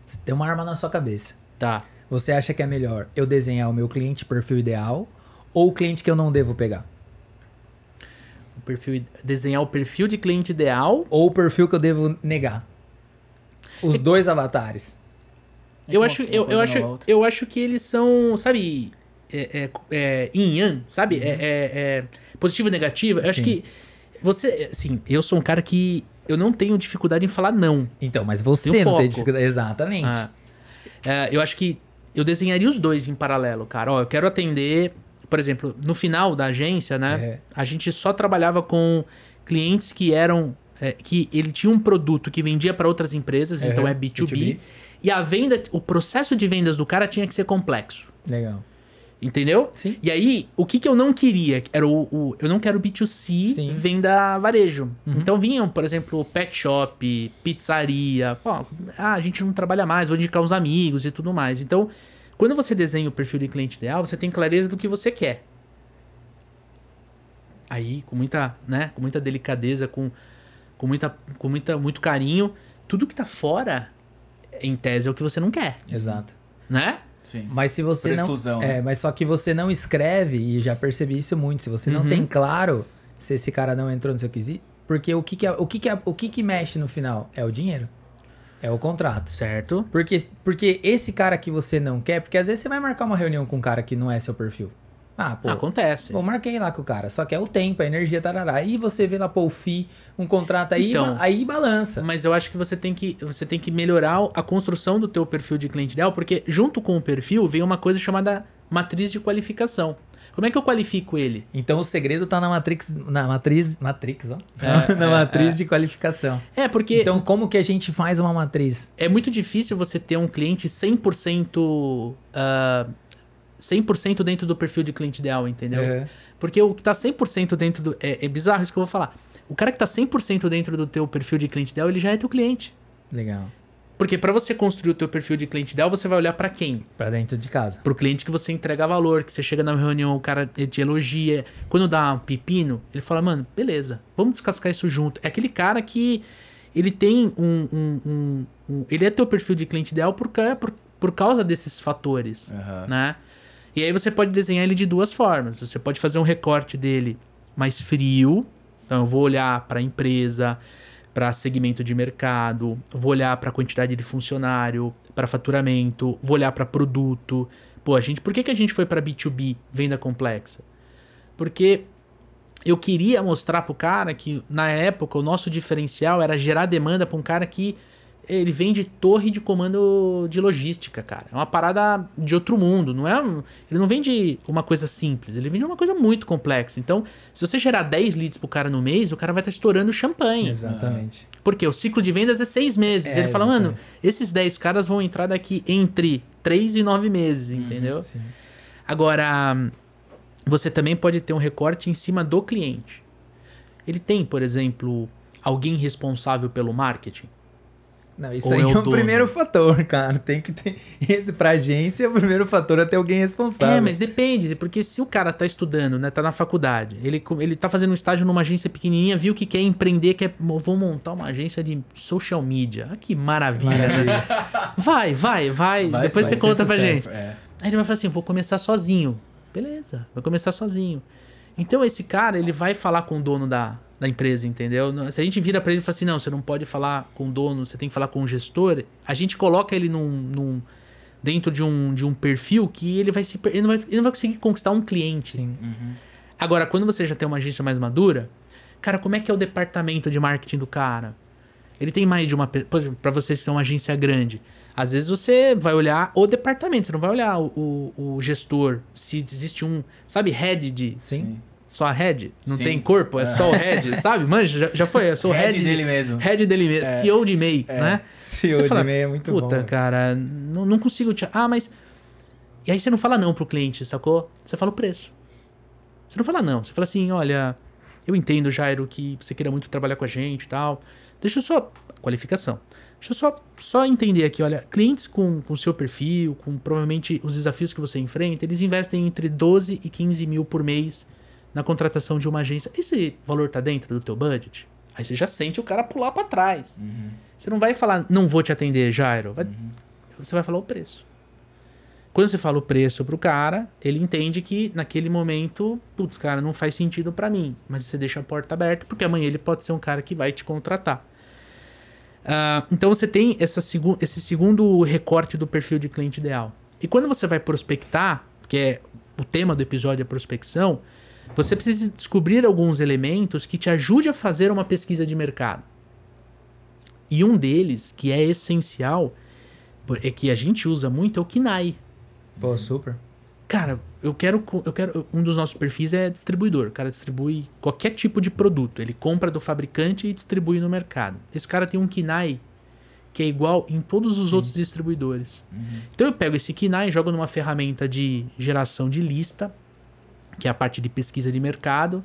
Você tem uma arma na sua cabeça. tá. Você acha que é melhor eu desenhar o meu cliente perfil ideal ou o cliente que eu não devo pegar? O perfil, desenhar o perfil de cliente ideal. Ou o perfil que eu devo negar? Os dois avatares. Eu uma- acho, eu, eu acho, outra. eu acho que eles são, sabe, é, é, é, yin yang, sabe? É, é, é positivo e negativo. Eu acho Sim. que você, assim, eu sou um cara que eu não tenho dificuldade em falar não. Então, mas você Tem não tem foco. dificuldade. Exatamente. Ah. É, eu acho que eu desenharia os dois em paralelo, cara. Ó, eu quero atender, por exemplo, no final da agência, né? É. A gente só trabalhava com clientes que eram. é, que ele tinha um produto que vendia para outras empresas, Uhum, então é B2B, B2B. E a venda, o processo de vendas do cara tinha que ser complexo. Legal. Entendeu? Sim. E aí, o que, que eu não queria? Era o, o- eu não quero B2C Sim. Uhum. venda varejo. Então vinham, por exemplo, pet shop, pizzaria. Pô, ah, a gente não trabalha mais, vou indicar uns amigos e tudo mais. Então, quando você desenha o perfil de cliente ideal, você tem clareza do que você quer. Aí, com muita, né, com muita delicadeza, com, com, muita, com muita, muito carinho, tudo que tá fora, em tese, é o que você não quer, Exato. né? Sim. Mas se você Por não. exclusão, é, né? mas só que você não escreve, e já percebi isso muito, se você não Uhum. tem claro se esse cara não entrou no seu quesito. Porque o que que, é- o que, que, é- o que que mexe no final? É o dinheiro. É o contrato. Certo? Porque, porque esse cara que você não quer, porque às vezes você vai marcar uma reunião com um cara que não é seu perfil. Ah, pô. Acontece. Pô, marquei lá com o cara. Só que é o tempo, a energia, tarará. Aí você vê lá, pô, o FI, um contrato aí, Então. aí balança. Mas eu acho que você tem que você tem que melhorar a construção do teu perfil de cliente ideal, porque junto com o perfil vem uma coisa chamada matriz de qualificação. Como é que eu qualifico ele? Então o segredo tá na matrix, na matriz, matrix, ó. É, na é, matriz é. de qualificação. É, porque Então como que a gente faz uma matriz? é muito difícil você ter um cliente 100% ah, 100% dentro do perfil de cliente ideal, entendeu? É. Porque o que tá 100% dentro do é, é bizarro isso que eu vou falar. O cara que tá 100% dentro do teu perfil de cliente ideal, ele já é teu cliente. Legal. Porque para você construir o teu perfil de cliente ideal, você vai olhar para quem? Pra dentro de casa. Pro cliente que você entrega valor, que você chega na reunião, o cara te elogia. Quando dá um pepino, ele fala, mano, beleza, vamos descascar isso junto. É aquele cara que ele tem um. um- um- um- ele é teu perfil de cliente ideal por, por, por causa desses fatores, Aham. né? E aí você pode desenhar ele de duas formas. Você pode fazer um recorte dele mais frio. Então eu vou olhar para a empresa, para segmento de mercado, vou olhar para quantidade de funcionário, para faturamento, vou olhar para produto. Pô, a gente, por que, que a gente foi para B2B, venda complexa? Porque eu queria mostrar pro cara que na época o nosso diferencial era gerar demanda para um cara que ele vende torre de comando de logística, cara. É uma parada de outro mundo, não é? um- ele não vende uma coisa simples, ele vende uma coisa muito complexa. Então, se você gerar 10 leads pro cara no mês, o cara vai estar estourando champanhe. Exatamente. Porque o ciclo de vendas é seis meses. É, ele fala, mano, exatamente. esses 10 caras vão entrar daqui entre 3 e 9 meses, entendeu? Sim. Agora, você também pode ter um recorte em cima do cliente. Ele tem, por exemplo, alguém responsável pelo marketing? Não, isso Ou aí é é, o o dono? primeiro fator, cara. Tem que ter. Esse, pra agência, o primeiro fator é ter alguém responsável. É, mas depende, porque se o cara tá estudando, né, tá na faculdade, ele, ele tá fazendo um estágio numa agência pequenininha, viu que quer empreender, quer, "Mo- vou montar uma agência de social media. Ah, que maravilha, né? Vai, vai, vai, Vai- depois vai você conta pra sucesso, gente. é. Aí ele vai falar assim, vou começar sozinho. Beleza, vai começar sozinho. Então esse cara, ele vai falar com o dono da, da empresa, entendeu? Não- Se a gente vira pra ele e fala assim, não, você não pode falar com o dono, você tem que falar com o gestor, a gente coloca ele num, num- dentro de um, de um perfil que ele vai se ele não vai, ele não vai conseguir conquistar um cliente. Sim. Agora, quando você já tem uma agência mais madura, cara, como é que é o departamento de marketing do cara? Ele tem mais de uma. Por exemplo, pra vocês que são uma agência grande, às vezes você vai olhar o departamento, você não vai olhar o, o, o gestor. Se existe um. Sabe, head de. Sim. Só a head? Não Sim. tem corpo, é só o head, sabe? Manja, já, já foi, eu sou Head head, dele de, mesmo. Head dele mesmo, É. CEO de e-mail, É. né? CEO Você de fala, e-mail é muito Puta, bom. cara, não, não consigo te. Ah, mas. E aí você não fala não pro cliente, sacou? Você fala o preço. Você não fala não. Você fala assim: olha, eu entendo, Jairo, que você queira muito trabalhar com a gente e tal. Deixa eu só. Qualificação. Deixa eu só, só entender aqui, olha, clientes com o seu perfil, com provavelmente os desafios que você enfrenta, eles investem entre 12 e 15 mil por mês na contratação de uma agência. Esse valor tá dentro do teu budget? Aí você já sente o cara pular para trás. Uhum. Você não vai falar, não vou te atender, Jairo. Vai- Você vai falar o preço. Quando você fala o preço pro cara, ele entende que naquele momento, putz, cara, não faz sentido para mim. Mas você deixa a porta aberta, porque amanhã ele pode ser um cara que vai te contratar. Ah, então você tem essa segu esse segundo recorte do perfil de cliente ideal. E quando você vai prospectar, que é o tema do episódio é prospecção, você precisa descobrir alguns elementos que te ajude a fazer uma pesquisa de mercado. E um deles, que é essencial, é que a gente usa muito, é o KINAI. Pô, super. Cara, eu quero, eu quero. Um dos nossos perfis é distribuidor. O cara distribui qualquer tipo de produto. Ele compra do fabricante e distribui no mercado. Esse cara tem um KINAI que é igual em todos os outros distribuidores. Então eu pego esse KINAI jogo numa ferramenta de geração de lista, que é a parte de pesquisa de mercado,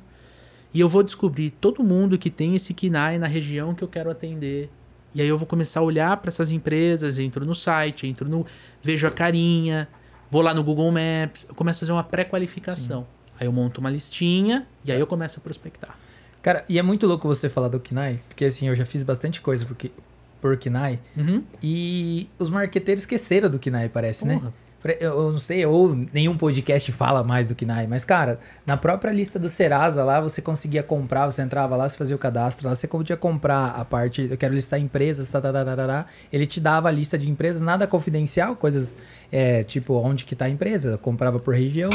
e eu vou descobrir todo mundo que tem esse KINAI na região que eu quero atender. E aí eu vou começar a olhar para essas empresas, entro no site, entro no vejo a carinha, vou lá no Google Maps, eu começo a fazer uma pré-qualificação. Aí eu monto uma listinha e aí eu começo a prospectar. Cara, e é muito louco você falar do Kinai, porque assim, eu já fiz bastante coisa porque, por Kinai, Uhum. e os marqueteiros esqueceram do Kinai, parece, né? Porra. Pre- Eu eu não sei, ou nenhum podcast fala mais do Kinai, mas, cara, na própria lista do Serasa lá, você conseguia comprar, você entrava lá, você fazia o cadastro lá, você podia comprar a parte, eu quero listar empresas, tá, tá, tá, tá, tá, tá. ele te dava a lista de empresas, nada confidencial, coisas, é, tipo, onde que tá a empresa, comprava por região,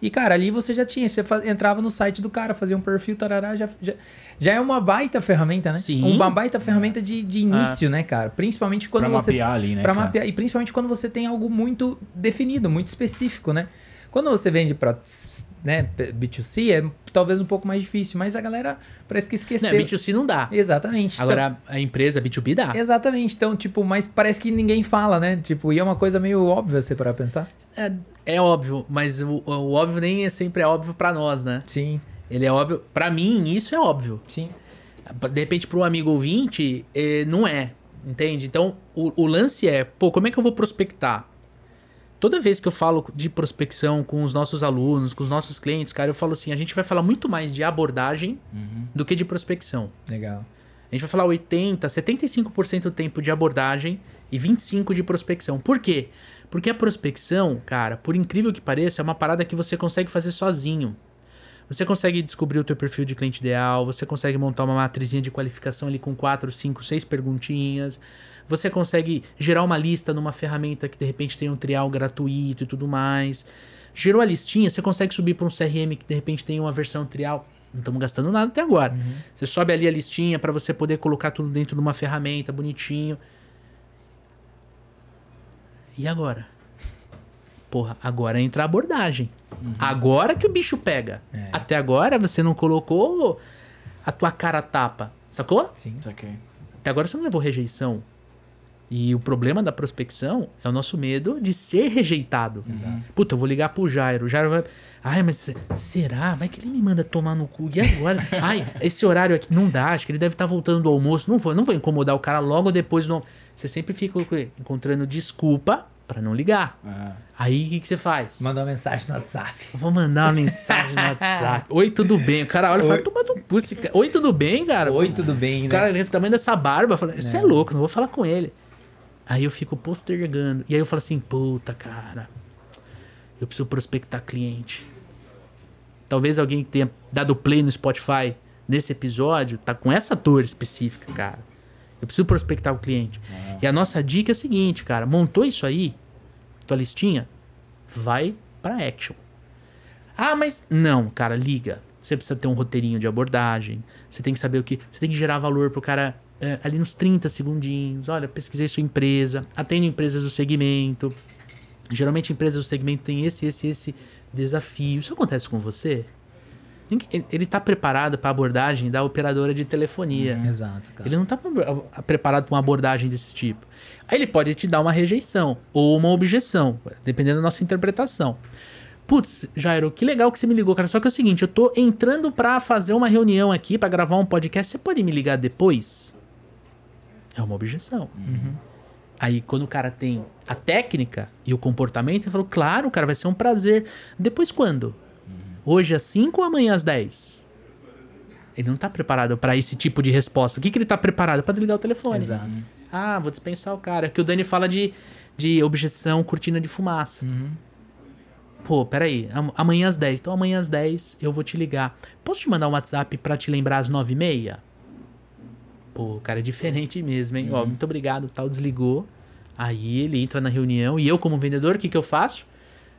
e, cara, ali você já tinha, você entrava no site do cara, fazia um perfil, tarará, já, já, já é uma baita ferramenta, né? Sim. Uma baita ferramenta de, de início, né, cara? Principalmente quando Pra você... mapear ali, né, Pra cara? mapear, e principalmente quando você tem algo muito definido, muito específico, né? Quando você vende pra né, B2C, é talvez um pouco mais difícil, mas a galera parece que Não, esqueceu. B2C não dá. Exatamente. Agora a empresa B2B dá. Então, exatamente. Então, tipo, mas parece que ninguém fala, né? Tipo, e é uma coisa meio óbvia você para pensar. É, é óbvio, mas o, o óbvio nem é sempre é óbvio pra nós, né? Sim, Ele é óbvio. Pra mim, isso é óbvio. sim. De repente, para um amigo ouvinte, eh, não é. Entende? Então, o, o lance é, pô, como é que eu vou prospectar? Toda vez que eu falo de prospecção com os nossos alunos, com os nossos clientes, cara, eu falo assim: a gente vai falar muito mais de abordagem do que de prospecção. Legal. A gente vai falar 80, 75% do tempo de abordagem e 25% de prospecção. Por quê? Porque a prospecção, cara, por incrível que pareça, é uma parada que você consegue fazer sozinho. Você consegue descobrir o teu perfil de cliente ideal, você consegue montar uma matrizinha de qualificação ali com 4, 5, 6 perguntinhas. Você consegue gerar uma lista numa ferramenta que de repente tem um trial gratuito e tudo mais. Gerou a listinha, você consegue subir para um CRM que de repente tem uma versão trial. Não estamos gastando nada até agora. Você sobe ali a listinha para você poder colocar tudo dentro de uma ferramenta bonitinho. E agora? Porra, agora entra a abordagem. Agora que o bicho pega. É. Até agora você não colocou a tua cara a tapa. Sacou? Sim. Saquei. Até agora você não levou rejeição. E o problema da prospecção é o nosso medo de ser rejeitado. Exato. Puta, eu vou ligar pro Jairo. O Jairo vai. Ai, mas se- será? Vai que ele me manda tomar no cu. E agora? Ai, esse horário aqui não dá. Acho que ele deve estar voltando do almoço. Não vou, não vou incomodar o cara logo depois do. Você sempre fica o encontrando desculpa pra não ligar. Ah, Aí o que, que você faz? Mandou uma mensagem no WhatsApp. Vou mandar uma mensagem no WhatsApp. Oi, tudo bem? O cara olha e fala, toma no cu. esse Oi, tudo bem, cara? Oi, tudo bem, O né? cara, ele o tamanho dessa barba. Você é. louco, não vou falar com ele. Aí eu fico postergando. E aí eu falo assim, puta, cara. Eu preciso prospectar cliente. Talvez alguém que tenha dado play no Spotify nesse episódio tá com essa dor específica, cara. Eu preciso prospectar o cliente. E a nossa dica é a seguinte, cara. Montou isso aí, tua listinha, vai pra action. Ah, mas não, cara, liga. Você precisa ter um roteirinho de abordagem. Você tem que saber o que. Você tem que gerar valor pro cara é, ali nos 30 segundinhos. Olha, pesquisei sua empresa. Atendo empresas do segmento. Geralmente empresas do segmento têm esse, esse, esse desafio. Isso acontece com você? Ele- Ele tá preparado para abordagem da operadora de telefonia. Exato, cara. Ele não tá pre- preparado para uma abordagem desse tipo. Aí ele pode te dar uma rejeição ou uma objeção, dependendo da nossa interpretação. Putz, Jairo, que legal que você me ligou, cara. Só que é o seguinte, eu tô entrando pra fazer uma reunião aqui, pra gravar um podcast. Você pode me ligar depois? É uma objeção. Aí, quando o cara tem a técnica e o comportamento, ele falou: claro, cara, vai ser um prazer. Depois quando? Hoje às 5 ou amanhã às 10? Ele não tá preparado para esse tipo de resposta. O que, que ele tá preparado? Para desligar o telefone. Exato. Ah, vou dispensar o cara. É que o Dani fala de, de objeção, cortina de fumaça. Pô, peraí. am- Amanhã às 10. Então amanhã às 10 eu vou te ligar. Posso te mandar um WhatsApp pra te lembrar às 9 e meia? Pô, o cara é diferente mesmo, hein? Ó, muito obrigado, tal, desligou. Aí ele entra na reunião e eu, como vendedor, o que, que eu faço?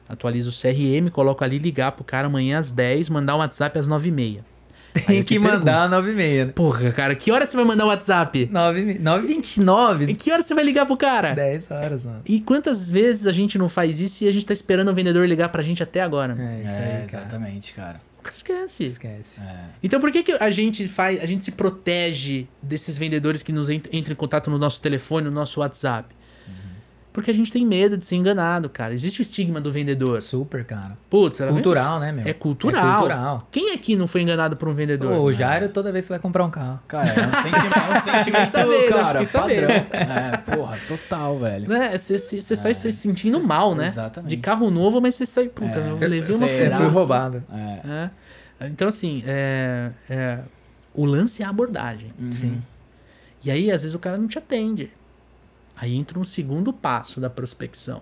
Atualizo o CRM, coloco ali ligar pro cara amanhã às 10, mandar um WhatsApp às 9 e meia. Aí Tem eu te que mandar 9 e meia, né? Porra, cara, que hora você vai mandar o WhatsApp? 9 e 29, E que hora você vai ligar pro cara? 10 horas, mano. E quantas vezes a gente não faz isso e a gente tá esperando o vendedor ligar pra gente até agora? É isso É, aí, cara. exatamente, cara. Esquece. Esquece. É. Então por que, que a gente faz, a gente se protege desses vendedores que nos ent- entram em contato no nosso telefone, no nosso WhatsApp? Porque a gente tem medo de ser enganado, cara. Existe o estigma do vendedor. Super, cara. Putz, ela- Cultural, né, meu? É cultural. É cultural. Quem aqui não foi enganado por um vendedor? Pô, o Jairo, toda vez que vai comprar um carro. Cara, é um sentimento, é um sentimento sabendo, cara, padrão. É, porra, total, velho. Né? Você você sai se sentindo mal, né? exatamente. De carro novo, mas você sai, puta, É. eu levei uma Será? Eu furada. fui roubado. É. É. Então, assim, é, é, o lance é a abordagem. Sim. E aí, às vezes, o cara não te atende. Aí entra um segundo passo da prospecção,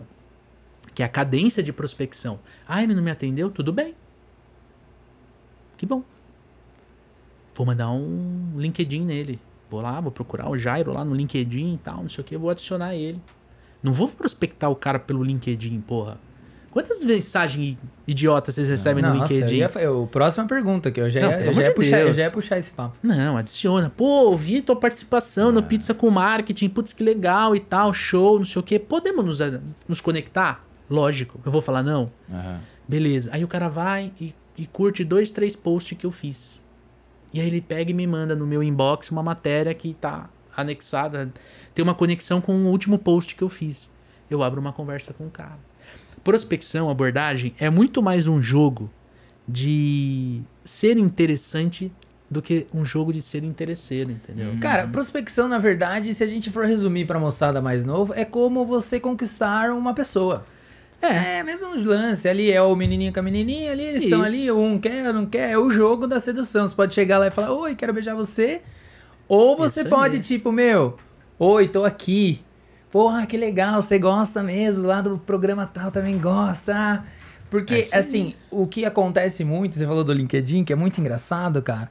que é a cadência de prospecção. Ah, ele não me atendeu? Tudo bem. Que bom. Vou mandar um LinkedIn nele. Vou lá, vou procurar o Jairo lá no LinkedIn e tal, não sei o que, vou adicionar ele. Não vou prospectar o cara pelo LinkedIn, porra. Quantas mensagens idiotas vocês recebem no Nossa, eu LinkedIn? ia, eu, próxima pergunta, que eu já Não, ia, eu já ia de puxar, eu já ia puxar esse papo. Não, adiciona. Pô, ouvi tua participação no Pizza com Marketing. Putz, que legal e tal. Show, não sei o quê. Podemos nos, nos conectar? Lógico. Eu vou falar não? Aham. Beleza. Aí o cara vai e, e curte dois, três posts que eu fiz. E aí ele pega e me manda no meu inbox uma matéria que tá anexada. Tem uma conexão com o último post que eu fiz. Eu abro uma conversa com o cara. Prospecção, abordagem, é muito mais um jogo de ser interessante do que um jogo de ser interesseiro, entendeu? Cara, prospecção, na verdade, se a gente for resumir pra moçada mais novo, é como você conquistar uma pessoa. É, mesmo lance. Ali é o menininho com a menininha, ali eles estão ali, um quer, não quer. É o jogo da sedução. Você pode chegar lá e falar, oi, quero beijar você. Ou você Isso aí. pode, tipo, meu, oi, tô aqui. Porra, que legal, você gosta mesmo, lá do programa tal também gosta. Porque, É assim, o que acontece muito, você falou do LinkedIn, que é muito engraçado, cara.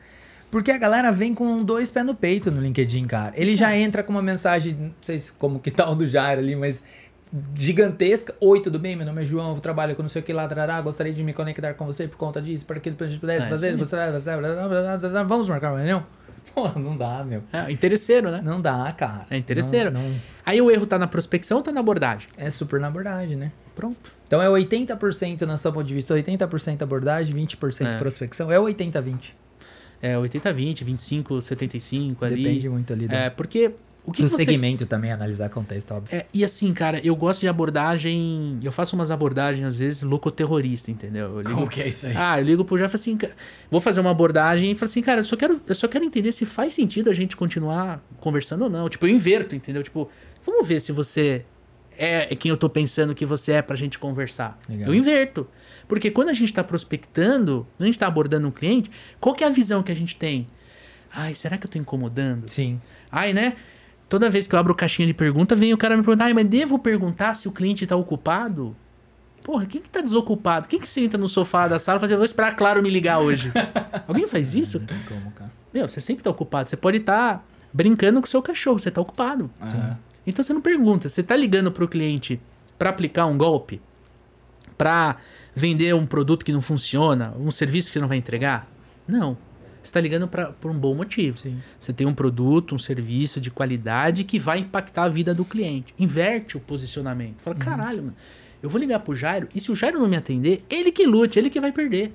Porque a galera vem com dois pés no peito no LinkedIn, cara. Ele já entra com uma mensagem, não sei se como que tá o do Jairo ali, mas gigantesca. Oi, tudo bem? Meu nome é João, eu trabalho com não sei o que lá, tarará, gostaria de me conectar com você por conta disso, para aquilo que a gente pudesse É, fazer. Gostaria, gostaria, blá, blá, blá, blá, blá, vamos marcar uma reunião? Pô, não dá, meu. É, interesseiro, né? Não dá, cara. É interesseiro. Não, não- Aí o erro tá na prospecção ou tá na abordagem? é super na abordagem, né? Pronto. Então é 80% na sua ponto de vista, 80% abordagem, 20% É. prospecção. É 80-20. É 80-20, 25-75 ali. Depende muito ali do, É, porque o que, que você segmento também, analisar contexto, óbvio. É, e assim, cara, eu gosto de abordagem. Eu faço umas abordagens, às vezes, louco-terrorista, entendeu? Eu ligo, Como que é isso aí? ah, eu ligo pro Jeff assim, vou fazer uma abordagem e falo assim, cara, eu só, quero, eu só quero entender se faz sentido a gente continuar conversando ou não. Tipo, eu inverto, entendeu? Tipo, vamos ver se você é quem eu tô pensando que você é pra gente conversar. Legal. Eu inverto. Porque quando a gente tá prospectando, quando a gente tá abordando um cliente, qual que é a visão que a gente tem? Ai, será que eu tô incomodando? Sim. Ai, né? Toda vez que eu abro caixinha de pergunta, vem o cara me perguntar, ai, mas devo perguntar se o cliente tá ocupado? Porra, quem que tá desocupado? Quem que senta no sofá da sala e fala assim, eu vou esperar a Claro me ligar hoje? Alguém faz isso? Não tem como, cara. Meu, você sempre tá ocupado. Você pode estar brincando com o seu cachorro, você tá ocupado. Aham. Então você não pergunta, você tá ligando pro cliente pra aplicar um golpe? Pra vender um produto que não funciona? Um serviço que você não vai entregar? Não. Você tá ligando pra, por um bom motivo. Sim. Você tem um produto, um serviço de qualidade que vai impactar a vida do cliente. Inverte o posicionamento. Fala, caralho, mano, eu vou ligar pro Jairo e se o Jairo não me atender, ele que lute, ele que vai perder.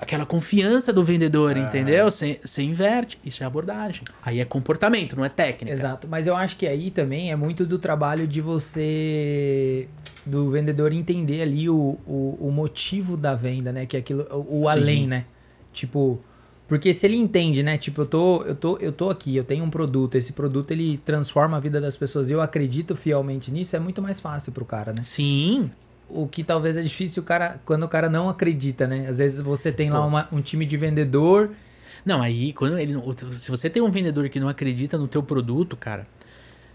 Aquela confiança do vendedor, entendeu? Você você inverte. Isso é abordagem. Aí é comportamento, não é técnica. Exato, mas eu acho que aí também é muito do trabalho de você, do vendedor entender ali o, o, o motivo da venda, né? Que é aquilo, o, o além, né? Tipo, Porque se ele entende, né? Tipo, eu tô, eu tô, eu tô aqui, eu tenho um produto, esse produto ele transforma a vida das pessoas e eu acredito fielmente nisso, é muito mais fácil pro cara, né? Sim. O que talvez é difícil o cara, quando o cara não acredita, né? Às vezes você tem lá uma- um time de vendedor. Não, aí, quando ele. Se você tem um vendedor que não acredita no teu produto, cara,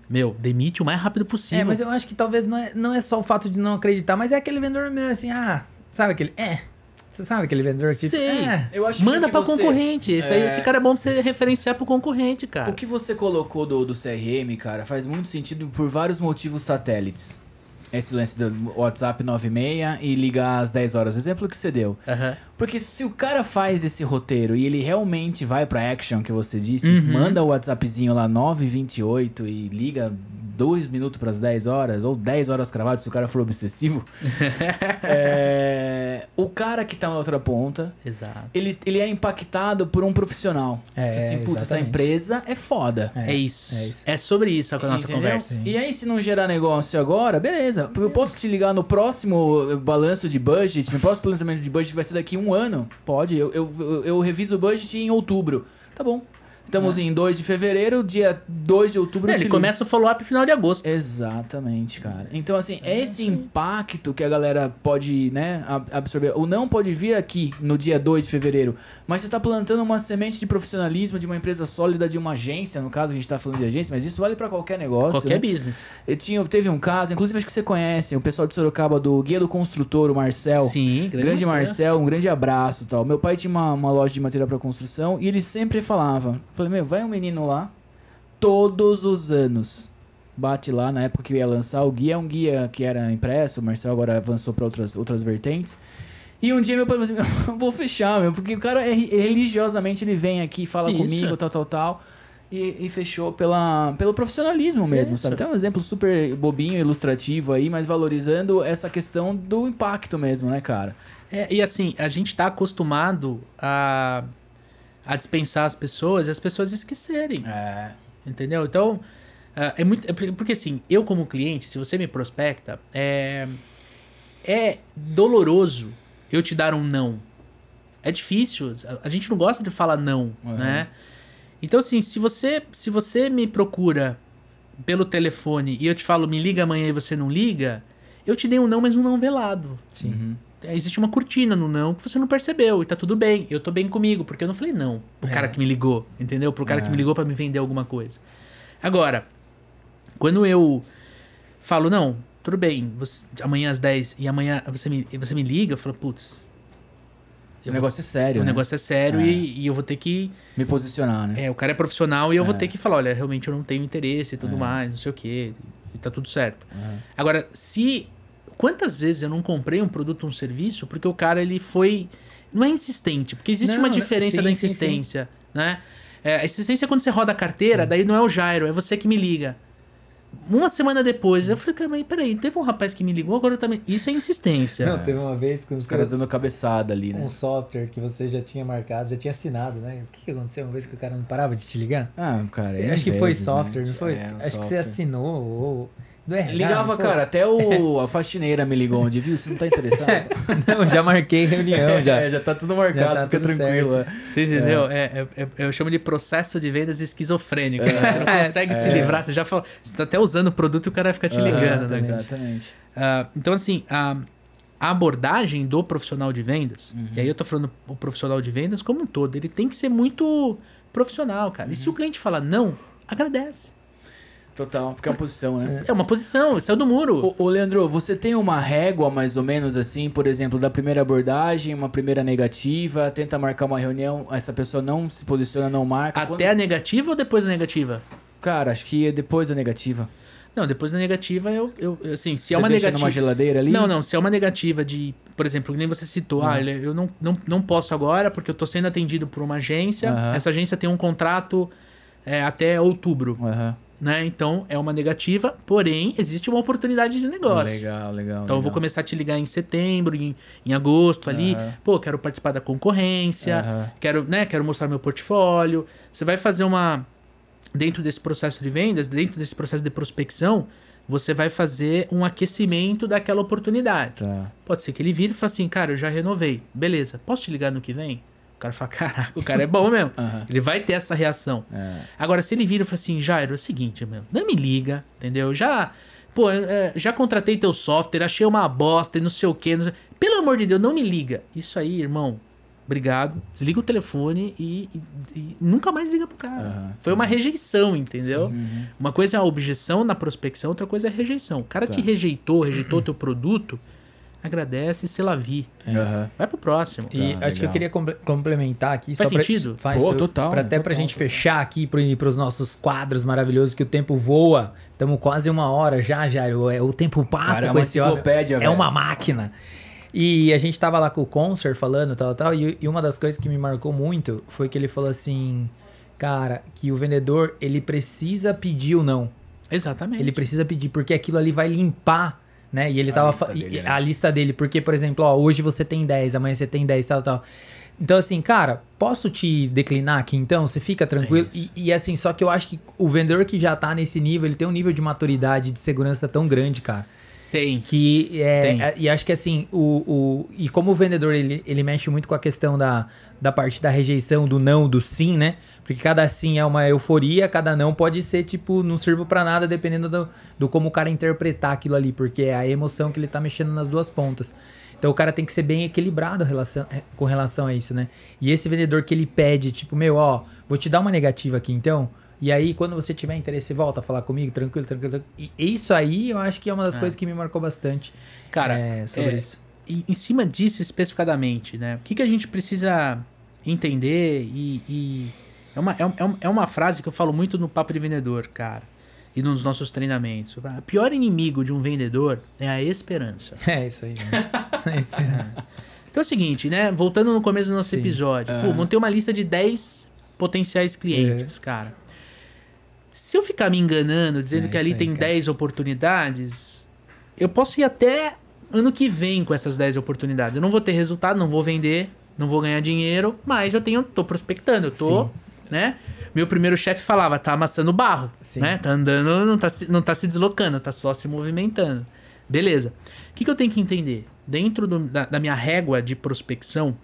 meu, demite o mais rápido possível. É, mas eu acho que talvez não é, não é só o fato de não acreditar, mas é aquele vendedor meio assim, ah, sabe aquele. É. Você sabe aquele vendedor que. Sei. É. Eu acho Manda que pra você- concorrente. Esse, aí, É. esse cara é bom pra você referenciar pro concorrente, cara. O que você colocou do, do CRM, cara, faz muito sentido por vários motivos satélites. Esse lance do WhatsApp 96 e ligar às 10 horas. O exemplo que você deu. Porque se o cara faz esse roteiro e ele realmente vai pra action que você disse, Uhum. manda o WhatsAppzinho lá 9h28 e liga 2 minutos pras 10 horas, ou 10 horas cravado se o cara for obsessivo. é, o cara que tá na outra ponta, Exato. ele, ele é impactado por um profissional. É, assim, putz, essa empresa é foda. É, isso. é é isso. sobre isso a nossa Entendeu? conversa. E aí, se não gerar negócio agora, beleza. Eu posso te ligar no próximo eh, balanço de budget, no próximo planejamento de budget que vai ser daqui um ano. Pode, eu, eu, eu reviso o budget em outubro. Tá bom. Estamos em 2 de fevereiro, dia 2 de outubro. É, ele começa o follow-up final de agosto. Exatamente, cara. Então, assim, é esse impacto que a galera pode, né, ab- absorver. Ou não pode vir aqui no dia 2 de fevereiro, mas você tá plantando uma semente de profissionalismo de uma empresa sólida, de uma agência, no caso a gente tá falando de agência, mas isso vale pra qualquer negócio. Qualquer né? business. Eu tinha, teve um caso, inclusive acho que você conhece, o pessoal de Sorocaba do Guia do Construtor, o Marcel. Sim, Grande, Marcel, um grande abraço e tal. Meu pai tinha uma, uma loja de material pra construção e ele sempre falava: Falei, meu, vai um menino lá, todos os anos. Bate lá na época que ia lançar. O guia é um guia que era impresso, o Marcel agora avançou pra outras, outras vertentes. E um dia meu pai falou assim: "Meu, vou fechar, meu, porque o cara é, religiosamente ele vem aqui, fala Isso. comigo, tal, tal, tal. E, e fechou pela, pelo profissionalismo mesmo, Isso. sabe? Tem um exemplo super bobinho, ilustrativo aí, mas valorizando essa questão do impacto mesmo, né, cara? É, e assim, a gente tá acostumado a, a dispensar as pessoas e as pessoas esquecerem. É. Entendeu? Então, ah, é muito. é porque- assim, eu como cliente, se você me prospecta, é. É doloroso eu te dar um não. É difícil. A- A gente não gosta de falar não, Uhum. né? Então, assim, se você, se você me procura pelo telefone e eu te falo, me liga amanhã e você não liga, eu te dei um não, mas um não velado. Sim. Uhum. É, Existe uma cortina no não que você não percebeu e tá tudo bem. Eu tô bem comigo, porque eu não falei não pro É. cara que me ligou, entendeu? Pro cara É. que me ligou pra me vender alguma coisa. Agora, quando eu falo, não, tudo bem, você- amanhã às 10 e amanhã você me, você me liga, eu falo, putz, O negócio é sério. o né? negócio é sério É. e, e eu vou ter que. Me posicionar, né? É, o cara é profissional e eu vou É. ter que falar, olha, realmente eu não tenho interesse e tudo É. mais, não sei o quê, e tá tudo certo. É. Agora, se. Quantas vezes eu não comprei um produto ou um serviço porque o cara ele foi. Não é insistente, porque existe Não, uma né? diferença Sim, da sim, sim. insistência, né? É, a insistência é quando você roda a carteira, daí não é o Jairo, é você que me liga. Uma semana depois, eu falei, cara, mas peraí, teve um rapaz que me ligou, agora eu também. Isso é insistência. Não, teve uma vez que Os caras dando cabeçada ali, né? um software que você já tinha marcado, já tinha assinado, né? O que, que aconteceu uma vez que o cara não parava de te ligar? Ah, cara. Eu é acho que foi vezes, software, né? não foi? É, um acho que você software. assinou ou. Do RH, Ligava, cara, até o, a faxineira me ligou onde, viu? Você não tá interessado? Não, já marquei reunião já. É, já tá tudo marcado, tá fica tudo tranquilo. é. Você entendeu? É. é- é- eu chamo de processo de vendas esquizofrênico. né? Você não É. consegue se É. livrar, você já fala. Você tá até usando o produto e o cara vai ficar te ligando, né? Exatamente. Ah, então, assim, a, a abordagem do profissional de vendas, Uhum. e aí eu tô falando o profissional de vendas como um todo, ele tem que ser muito profissional, cara. E se Uhum. o cliente fala não, agradece. Total, porque é uma posição, né? É uma posição, saiu do muro. Ô, ô, Leandro, você tem uma régua mais ou menos assim, por exemplo, da primeira abordagem, uma primeira negativa, tenta marcar uma reunião, essa pessoa não se posiciona, não marca. Até Quando- a negativa ou depois da negativa? Cara, acho que é depois da negativa. Não, depois da negativa, eu, eu assim, se Você é uma deixa negativa. numa geladeira ali? Não, não, se é uma negativa de, por exemplo, nem você citou, ah, ele- eu não, não, não posso agora porque eu tô sendo atendido por uma agência, Aham. essa agência tem um contrato é, até outubro, Aham. Né? Então é uma negativa, porém existe uma oportunidade de negócio. Legal, legal. Então eu vou legal. começar a te ligar em setembro, em, em agosto ali. Aham. Pô, quero participar da concorrência, Aham. quero, né, quero mostrar meu portfólio. Você vai fazer uma dentro desse processo de vendas, dentro desse processo de prospecção, você vai fazer um aquecimento daquela oportunidade. Tá. Pode ser que ele vire e fale assim, cara, eu já renovei. Beleza, posso te ligar no que vem? Cara fala, caraca, o cara é bom mesmo. Aham. Ele vai ter essa reação. É. Agora, se ele vira e fala assim, Jairo, é o seguinte, meu, não me liga, entendeu? Já, pô, é, já contratei teu software, achei uma bosta e não sei o quê. sei- Pelo amor de Deus, não me liga. Isso aí, irmão, obrigado. Desliga o telefone e, e- e nunca mais liga pro cara. Aham. Foi uma rejeição, entendeu? Uhum. Uma coisa é a objeção na prospecção, outra coisa é a rejeição. O cara Tá. te rejeitou, rejeitou teu produto, agradece, se la vi. Aham. Vai pro próximo. E Tá, acho que eu legal. queria comple- complementar aqui. Faz só pra- sentido? Faz Pô, eu- total, Pra, até pra total, gente total. fechar aqui pro, pros nossos quadros maravilhosos, que o tempo voa. Estamos quase uma hora já, Jairo. É, o tempo passa Cara, é com uma esse homem. enciclopédia, É velho. uma máquina. E a gente tava lá com o Concert falando, tal, tal. E, e uma das coisas que me marcou muito foi que ele falou assim... Cara, que o vendedor, ele precisa pedir o não. Exatamente. Ele precisa pedir, porque aquilo ali vai limpar, né? E ele A tava. lista dele, né? A lista dele, porque, por exemplo, ó, hoje você tem 10, amanhã você tem 10, tal, tal. Então, assim, cara, posso te declinar aqui então? Você fica tranquilo? É e, e, assim, só que eu acho que o vendedor que já tá nesse nível, ele tem um nível de maturidade, de segurança tão grande, cara. Tem. Que é, Tem. é- e acho que assim, o, o e como o vendedor ele, ele mexe muito com a questão da, da parte da rejeição, do não, do sim, né? Porque cada sim é uma euforia, cada não pode ser tipo, não sirvo pra nada, dependendo do, do como o cara interpretar aquilo ali, porque é a emoção que ele tá mexendo nas duas pontas. Então o cara tem que ser bem equilibrado relação, é, com relação a isso, né? E esse vendedor que ele pede, tipo, meu, ó, vou te dar uma negativa aqui então. E aí, quando você tiver interesse, volta a falar comigo, tranquilo, tranquilo. tranquilo. E isso aí eu acho que é uma das coisas que me marcou bastante. Cara, é, sobre é, isso. em, em cima disso especificadamente, né? O que, que a gente precisa entender e. e- é, uma, é, é é uma frase que eu falo muito no Papo de Vendedor, cara. E nos nossos treinamentos. O pior inimigo de um vendedor é a esperança. É isso aí, né? É esperança. Então é o seguinte, né? Voltando no começo do nosso Sim. episódio. Pô, Aham. montei uma lista de 10 potenciais clientes, cara. Se eu ficar me enganando, dizendo É que ali aí, tem cara. 10 oportunidades, eu posso ir até ano que vem com essas 10 oportunidades. Eu não vou ter resultado, não vou vender, não vou ganhar dinheiro, mas eu tenho, tô prospectando, eu tô, Sim. Né? Meu primeiro chefe falava, tá amassando barro, Sim. né? Tá andando, não tá, se- não tá se deslocando, tá só se movimentando. Beleza. O que, que eu tenho que entender? Dentro do- da, da minha régua de prospecção,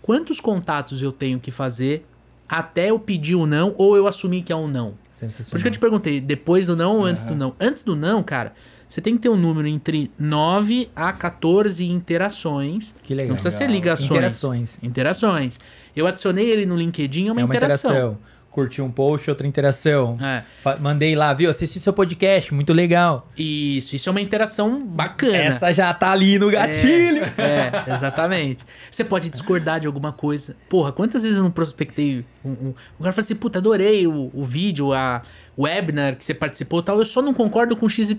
quantos contatos eu tenho que fazer até eu pedir o não ou eu assumir que é um não? Sensacional. Por isso que eu te perguntei, depois do não ou antes Aham. do não? Antes do não, cara, você tem que ter um número entre 9 a 14 interações. Que legal. Não precisa ser Legal. ligações. Interações. Interações. Eu adicionei ele no LinkedIn, é uma, é uma interação. interação. Curti um post, outra interação. É. Mandei lá, viu? Assisti seu podcast, muito legal. Isso, isso é uma interação bacana. Essa já tá ali no gatilho. É, exatamente. Você pode discordar de alguma coisa. Porra, quantas vezes eu não prospectei um. um... O cara fala assim, puta, adorei o, o vídeo, a webinar que você participou e tal, eu só não concordo com XYZ.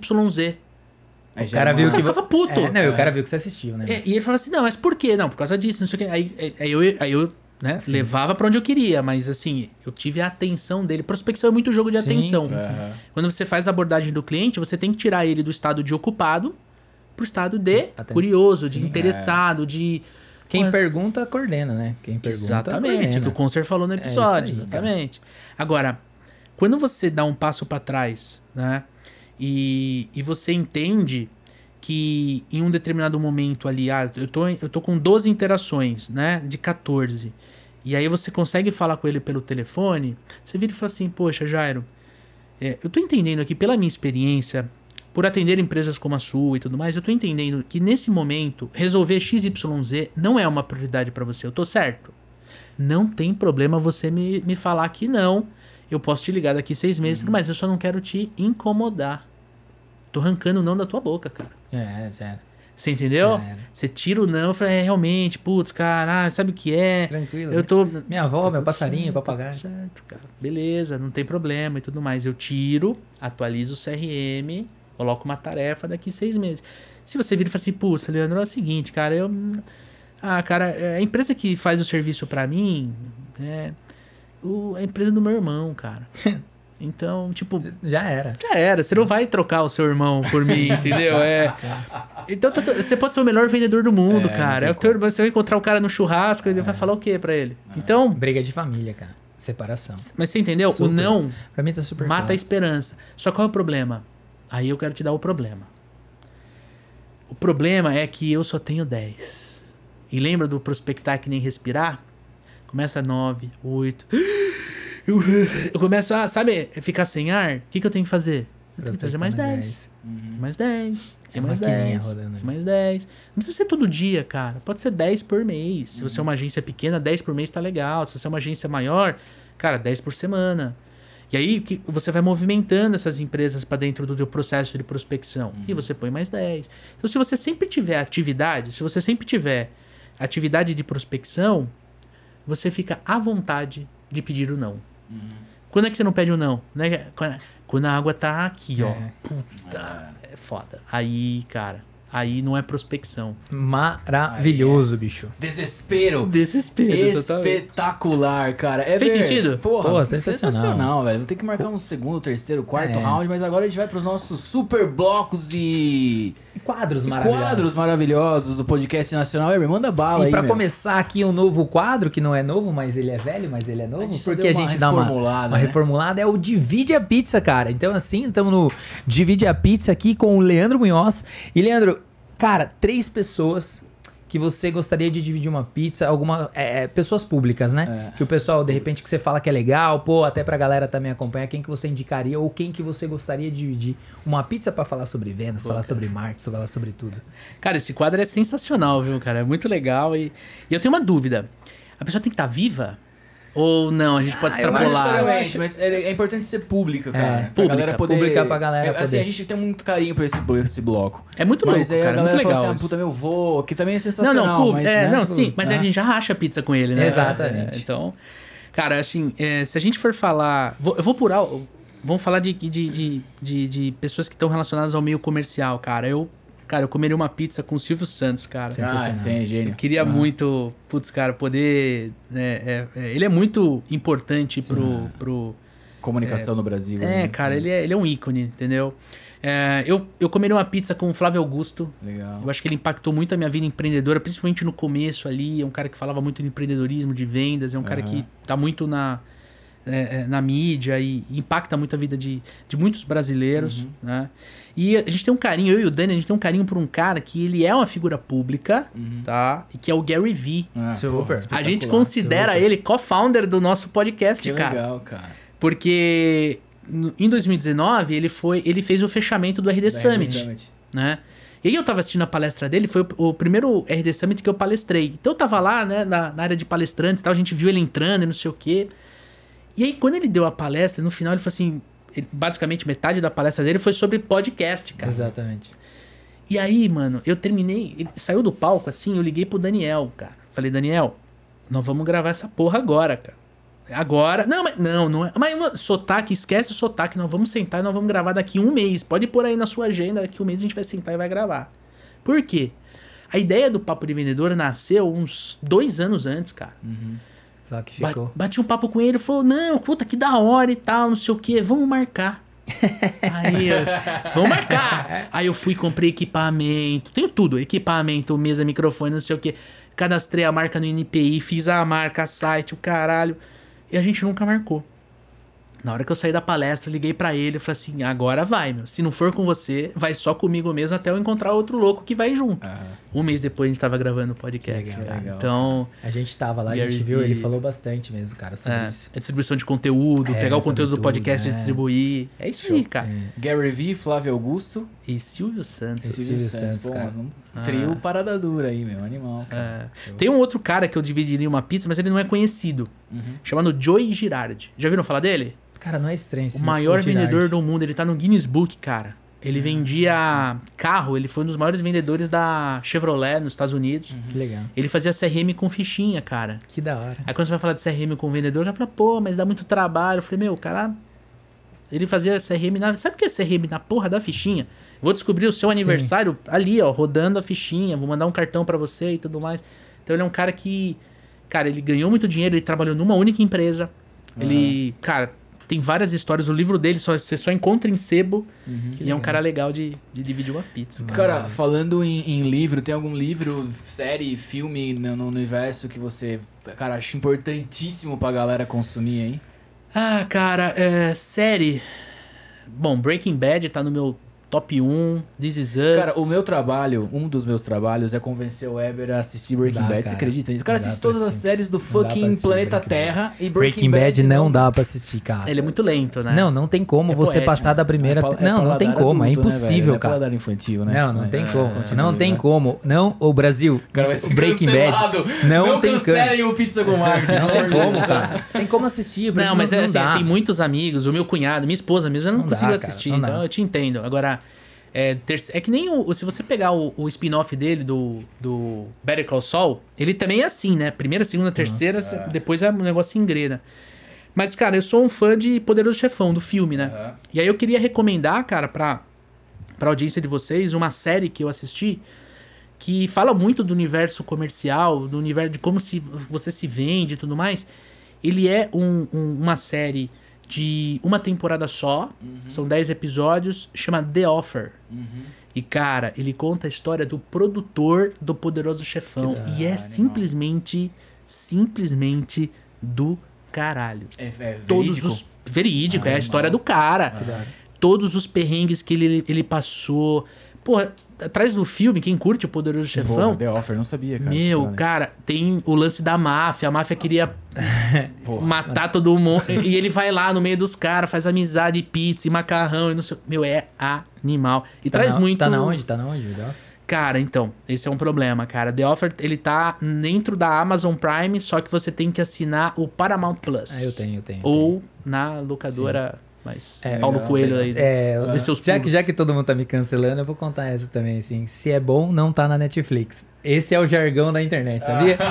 Aí O cara é viu que. ficava puto. É, não, e o cara viu que você assistiu, né? É, e ele fala assim, não, mas por quê? Não, por causa disso, não sei o quê. Aí, aí eu, aí eu né, Sim. levava pra onde eu queria, mas assim, eu tive a atenção dele. Prospecção é muito jogo de Sim, atenção. sim. Quando você faz a abordagem do cliente, você tem que tirar ele do estado de ocupado pro estado de Atenção. curioso, de Sim. interessado, de... Quem Porra, pergunta, coordena, né? Quem pergunta, Exatamente, é coordena. que o Concer falou no isso episódio. aí, exatamente. Agora, quando você dá um passo pra trás, né? E, e você entende que em um determinado momento ali, ah, eu tô, eu tô com 12 interações, né? De 14. E aí você consegue falar com ele pelo telefone, você vira e fala assim, poxa, Jairo, é, eu tô entendendo aqui pela minha experiência, por atender empresas como a sua e tudo mais, eu tô entendendo que nesse momento resolver XYZ não é uma prioridade pra você. Eu tô certo? Não tem problema você me, me falar que não. Eu posso te ligar daqui seis meses, mas eu só não quero te incomodar. Tô arrancando o não da tua boca, cara. É, era. Você entendeu? Você tira o não e fala, é, realmente, putz, cara, sabe o que é? Tranquilo. Eu tô. Minha avó, Tá meu passarinho, certo, papagaio. tá certo, cara. Beleza, não tem problema e tudo mais. Eu tiro, atualizo o CRM, coloco uma tarefa daqui seis meses. Se você vir e fala assim, putz, Leandro, é o seguinte, cara, eu. Ah, cara, é, a empresa que faz o serviço pra mim é o, a empresa do meu irmão, cara. Então, tipo, Já era. já era. Você não vai trocar o seu irmão por mim, entendeu? É. Então, tá você pode ser o melhor vendedor do mundo, É, cara. É o teu irmão, você vai encontrar o cara no churrasco, ele vai falar o quê pra ele? Então, Briga de família, cara. Separação. mas você entendeu? Super. O não Pra mim tá super mata a claro. esperança. Só qual é o problema? Aí eu quero te dar o problema. O problema é que eu só tenho 10. E lembra do prospectar que nem respirar? Começa 9, 8. Eu, eu começo a, sabe, ficar sem ar. O que, que eu tenho que fazer? Eu tenho que fazer mais 10. Mais 10. É mais maquininha 10. rodando ali. Mais 10. Não precisa ser todo dia, cara. Pode ser 10 por mês. Se você é uma agência pequena, 10 por mês tá legal. Se você é uma agência maior, cara, 10 por semana. E aí que você vai movimentando essas empresas para dentro do teu processo de prospecção. E você põe mais 10. Então, se você sempre tiver atividade, se você sempre tiver atividade de prospecção, você fica à vontade de pedir o não. Quando é que você não pede o não? Né? Quando- Quando a água tá aqui, ó. É. Putz, tá. É foda. Aí, cara, aí não é prospecção. Maravilhoso, bicho. Desespero. Desespero. Espetacular, cara. É Fez ver- sentido? Porra, Pô, sensacional. sensacional, velho. Vou ter que marcar um segundo, terceiro, quarto É. round, mas agora a gente vai pros nossos super blocos e Quadros maravilhosos. quadros maravilhosos do podcast nacional. Eber, manda bala E aí, pra meu. começar aqui um novo quadro, que não é novo, mas ele é velho, mas ele é novo, A porque a gente dá uma, reformulada, uma né? reformulada, é o Divide a Pizza, cara. Então assim, estamos no Divide a Pizza aqui com o Leandro Munhoz. E Leandro, cara, três pessoas que você gostaria de dividir uma pizza, alguma é, é, pessoas públicas, né? É. Que o pessoal de repente que você fala que é legal, pô, até pra galera também acompanhar, quem que você indicaria ou quem que você gostaria de dividir uma pizza pra falar sobre vendas, falar sobre marketing, falar sobre tudo. Cara, esse quadro é sensacional, viu, cara? É muito legal. E, e eu tenho uma dúvida. A pessoa tem que estar viva? Ou não? A gente pode Ah, acho extrapolar. Necessariamente, mas é, é importante ser pública, cara. pra pública, galera poder. pública pra galera é, assim, poder. a gente tem muito carinho por esse, por esse bloco. É muito mas louco, aí cara. a É muito fala legal. assim, ah, puta, meu vô, que também é Não, sensacional. não, pô, mas, é, né, não, sim, mas ah. a gente já racha pizza com ele, né? Exatamente. É, então, cara, assim, é, se a gente for falar. vou- eu vou por al- Vamos falar de, de, de, de, de pessoas que estão relacionadas ao meio comercial, cara. Eu, cara, eu comeria uma pizza com o Silvio Santos, cara. Ah, Sensacional. sim, é gênio. Eu queria muito, putz, cara, poder. né, é, é, ele é muito importante pro, pro, Comunicação no Brasil. É, né? cara, ele é, ele é um ícone, entendeu? É, eu, eu comeria uma pizza com o Flávio Augusto. Legal. Eu acho que ele impactou muito a minha vida empreendedora, principalmente no começo ali. É um cara que falava muito de empreendedorismo, de vendas. É um cara Aham. que tá muito na, é, é, na mídia e impacta muito a vida de, de muitos brasileiros, né? E a gente tem um carinho, eu e o Dani, a gente tem um carinho por um cara que ele é uma figura pública, tá? E que é o Gary Vee. Ah, Super. A gente considera ele co-founder do nosso podcast, Que cara. legal, cara. Porque em 2019 ele foi, ele fez o fechamento do RD Da Summit, Summit. né? E aí eu tava assistindo a palestra dele, foi o, o primeiro RD Summit que eu palestrei. Então eu tava lá, né, na, na área de palestrantes e tal, a gente viu ele entrando e não sei o quê. E aí quando ele deu a palestra, no final ele falou assim, ele- basicamente metade da palestra dele foi sobre podcast, cara. Exatamente. E aí, mano, eu terminei, ele saiu do palco assim, eu liguei pro Daniel, cara. Falei, Daniel, nós vamos gravar essa porra agora, cara. Agora. Não, mas não, não é. Mas sotaque, esquece o sotaque. Nós vamos sentar e nós vamos gravar daqui um mês. Pode pôr aí na sua agenda, daqui um mês a gente vai sentar e vai gravar. Por quê? A ideia do Papo de Vendedor nasceu uns dois anos antes, cara. Só que Ba- ficou. Bati um papo com ele, falou: Não, puta, que da hora e tal, não sei o que, vamos marcar. Aí, eu, vamos marcar. Aí eu fui, comprei equipamento, tenho tudo: equipamento, mesa, microfone, não sei o que. Cadastrei a marca no NPI, fiz a marca, site, o caralho. E a gente nunca marcou. Na hora que eu saí da palestra, liguei pra ele e falei assim: agora vai, meu. Se não for com você, vai só comigo mesmo até eu encontrar outro louco que vai junto. Aham. Um mês depois a gente tava gravando o podcast. Legal, cara. legal, então. A gente tava lá, a Gary gente viu, ele falou bastante mesmo, cara, sobre É, isso. a distribuição de conteúdo, É, pegar o conteúdo do podcast e né? distribuir. É isso aí, cara. Gary Vee, Flávio Augusto. E Silvio Santos. Esse- Silvio Silvio Santos, pô, cara. Um trio parada dura aí, meu. Animal, cara. É. Tem um outro cara que eu dividiria uma pizza, mas ele não é conhecido. Uhum. Chamado Joey Girardi. Já viram falar dele? Cara, não é estranho esse o maior vendedor do mundo. Ele tá no Guinness Book, cara. Ele vendia carro, ele foi um dos maiores vendedores da Chevrolet nos Estados Unidos. Que legal. Ele fazia CRM com fichinha, cara. Que da hora. Aí quando você vai falar de CRM com o vendedor, cara fala, pô, mas dá muito trabalho. Eu falei, meu, o cara. Ele fazia CRM na. Sabe o que é CRM na porra da fichinha? Vou descobrir o seu Sim. aniversário ali, ó, rodando a fichinha, vou mandar um cartão pra você e tudo mais. Então ele é um cara que. Cara, ele ganhou muito dinheiro, ele trabalhou numa única empresa. Ele. Cara, tem várias histórias. O livro dele só, você só encontra em sebo. Que E é um cara legal de, de dividir uma pizza. Cara. Cara, falando em, em livro, tem algum livro, série, filme no, no universo que você, cara, acha importantíssimo pra galera consumir aí? Ah, cara, é, série. Bom, Breaking Bad tá no meu Top 1, This Is Us. Cara, o meu trabalho, um dos meus trabalhos é convencer o Weber a assistir Breaking Dá, Bad. Você cara. acredita nisso? O cara Não assiste todas as séries do fucking planeta Breaking Terra e Breaking, Breaking, Bad não dá pra assistir, cara. Ele é muito lento, né? Não, não tem como É você poético. passar da primeira. É pal- é não, não tem como, é adulto, né, velho? impossível, Não é cara. paladar infantil, né? Não, não tem é, como. continue, Não tem como. Não, o Brasil. O cara vai o ser Breaking cancelado. Bad. Não, tem como. o Pizza com. Não tem como, cara. Tem como assistir. Não, mas é assim, tem muitos amigos, o meu cunhado, minha esposa mesmo, eu não, consigo assistir, então eu te entendo. Agora, é, ter- é que nem o, se você pegar o, o spin-off dele, do, do Better Call Saul, ele também é assim, né? Primeira, segunda, terceira, cê- depois é um negócio engrena. Mas, cara, eu sou um fã de Poderoso Chefão, do filme, né? Aham. E aí eu queria recomendar, cara, pra, pra audiência de vocês, uma série que eu assisti que fala muito do universo comercial, do universo de como se você se vende e tudo mais. Ele é um- um- uma série de uma temporada só, são 10 episódios, chama The Offer. E, cara, ele conta a história do produtor do Poderoso Chefão. E é animal. simplesmente, simplesmente do caralho. É, é Todos verídico? os. Verídico, é a história do cara todos os perrengues que ele, ele passou. Porra, atrás do filme, quem curte o Poderoso Chefão, Porra, The Offer, não sabia, cara. meu, cara, tem o lance da máfia. A máfia queria matar todo mundo. e ele vai lá no meio dos caras, faz amizade, pizza e macarrão e não sei. Meu, é animal. E Tá traz na- muito. Tá na onde? Tá na onde? Vidal? Cara, então, esse é um problema, cara. The Offer, ele tá dentro da Amazon Prime, só que você tem que assinar o Paramount Plus. Ah, eu tenho, eu tenho. eu Ou na locadora, mas É, Paulo legal, Coelho aí. É, seus já, que, já que todo mundo tá me cancelando, eu vou contar essa também, assim. Se é bom, não tá na Netflix. Esse é o jargão da internet, sabia?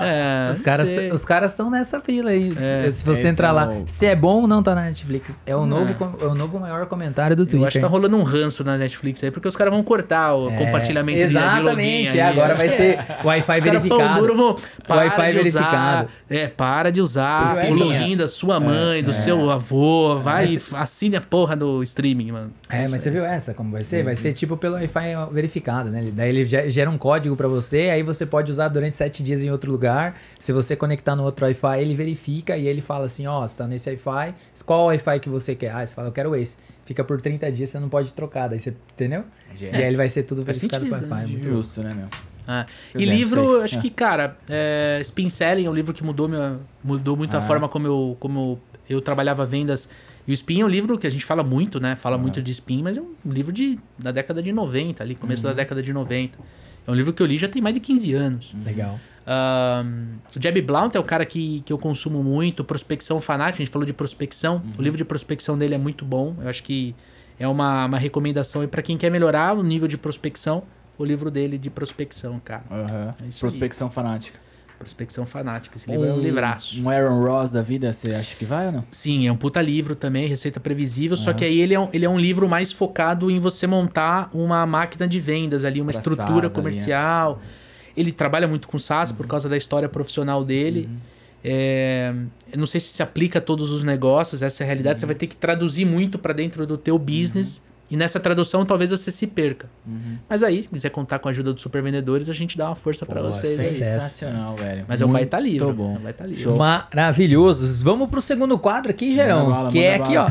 É, os caras os caras estão nessa fila aí. É, Se você entrar é lá, o- se é bom, não tá na Netflix. É o, novo, com- é o novo maior comentário do Eu Twitter. acho que tá rolando um ranço na Netflix aí, porque os caras vão cortar o É, compartilhamento de- de login Exatamente, aí. é, agora vai ser Wi-Fi verificado. duro vão, para Wi-Fi de usar, verificado. é, para de usar Você o login da sua mãe, do seu avô, vai e assine a porra do streaming, mano. É, mas você viu essa como vai ser? Vai ser tipo pelo Wi-Fi verificado, né? Daí ele ge- gera um código pra você, aí você pode usar durante sete dias em outro lugar. Se você conectar no outro Wi-Fi, ele verifica e ele fala assim, ó, você tá nesse Wi-Fi, qual Wi-Fi que você quer? Ah, você fala, eu quero esse. Fica por 30 dias, você não pode trocar, daí você, entendeu? E aí ele vai ser tudo verificado pro sentido, Wi-Fi. né? muito. Justo, né, meu? Ah, e exemplo, livro, sei. acho Ah. que, cara, é, Spin Selling é um livro que mudou, minha, mudou muito a Ah. forma como eu, como eu trabalhava vendas. E o Spin é um livro que a gente fala muito, né? Fala muito de Spin, mas é um livro de, da década de 90, ali, começo Uhum. da década de 90. É um livro que eu li já tem mais de 15 anos. Legal. Ahn, o Jeb Blount é o cara que, que eu consumo muito. Prospecção Fanática, a gente falou de prospecção. Uhum. O livro de prospecção dele é muito bom. Eu acho que é uma, uma recomendação para quem quer melhorar o nível de prospecção. O livro dele de prospecção, cara. Aham. É Prospecção fanática. Prospecção Fanática. Esse livro é um livraço. Um Aaron Ross da vida, você acha que vai ou não? Sim, é um puta livro também, Receita Previsível, só que aí ele é, um, ele é um livro mais focado em você montar uma máquina de vendas ali, uma Pra estrutura SaaS ali, né? comercial. Ele trabalha muito com SaaS por causa da história profissional dele. É, eu não sei se se aplica a todos os negócios, essa é a realidade. Você vai ter que traduzir muito para dentro do teu business. E nessa tradução talvez você se perca. Mas aí, se quiser contar com a ajuda dos super vendedores, a gente dá uma força para vocês. Sensacional, velho. Mas é um baita Muito livro. bom. É um baita livro. Vamos pro segundo quadro aqui, Gerão. Que é aqui, ó.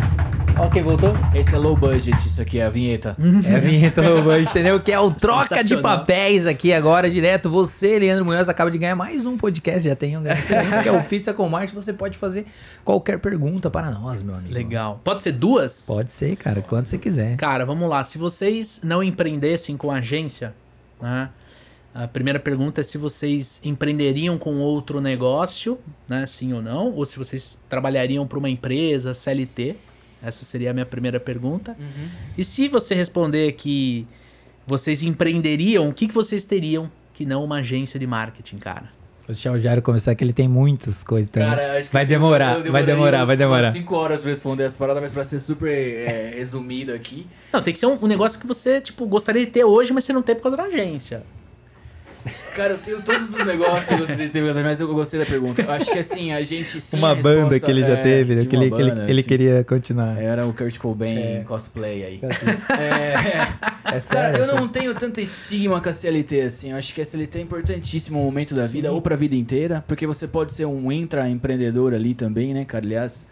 Quem voltou? Esse é low budget, isso aqui é a vinheta. É a vinheta low budget, entendeu? Que é o troca de papéis aqui agora, direto. Você, Leandro Munhoz, acaba de ganhar mais um podcast. Já tem um agradecimento, que é o Pizza com Marte. Você pode fazer qualquer pergunta para nós, meu amigo. Legal. Pode ser duas? Pode ser, cara, quando você quiser. Cara, vamos lá. Se vocês não empreendessem com agência, né? A primeira pergunta é se vocês empreenderiam com outro negócio, né? Sim ou não? Ou se vocês trabalhariam para uma empresa, CLT. Essa seria a minha primeira pergunta. E se você responder que vocês empreenderiam, o que, que vocês teriam que não uma agência de marketing, cara? O Jairo começar, que ele tem muitas coisas também. Cara, acho que vai demorar, vai demorar, vai demorar. 5 horas pra responder essa parada, mas pra ser super é, resumido aqui. Não, tem que ser um, um negócio que você, tipo, gostaria de ter hoje, mas você não tem por causa da agência. Cara, eu tenho todos os negócios que eu gostaria de ter, mas eu gostei da pergunta. Eu acho que assim, a gente sim. uma a banda que ele já é, teve, né? Que ele, que ele- banda, ele tinha- queria continuar. Era o Kurt Cobain É. cosplay aí. É, É, é sério. Cara, eu assim. não tenho tanto estigma com a CLT, assim. Eu acho que a CLT é importantíssimo no momento da vida, ou pra vida inteira, porque você pode ser um intraempreendedor ali também, né, cara? Aliás,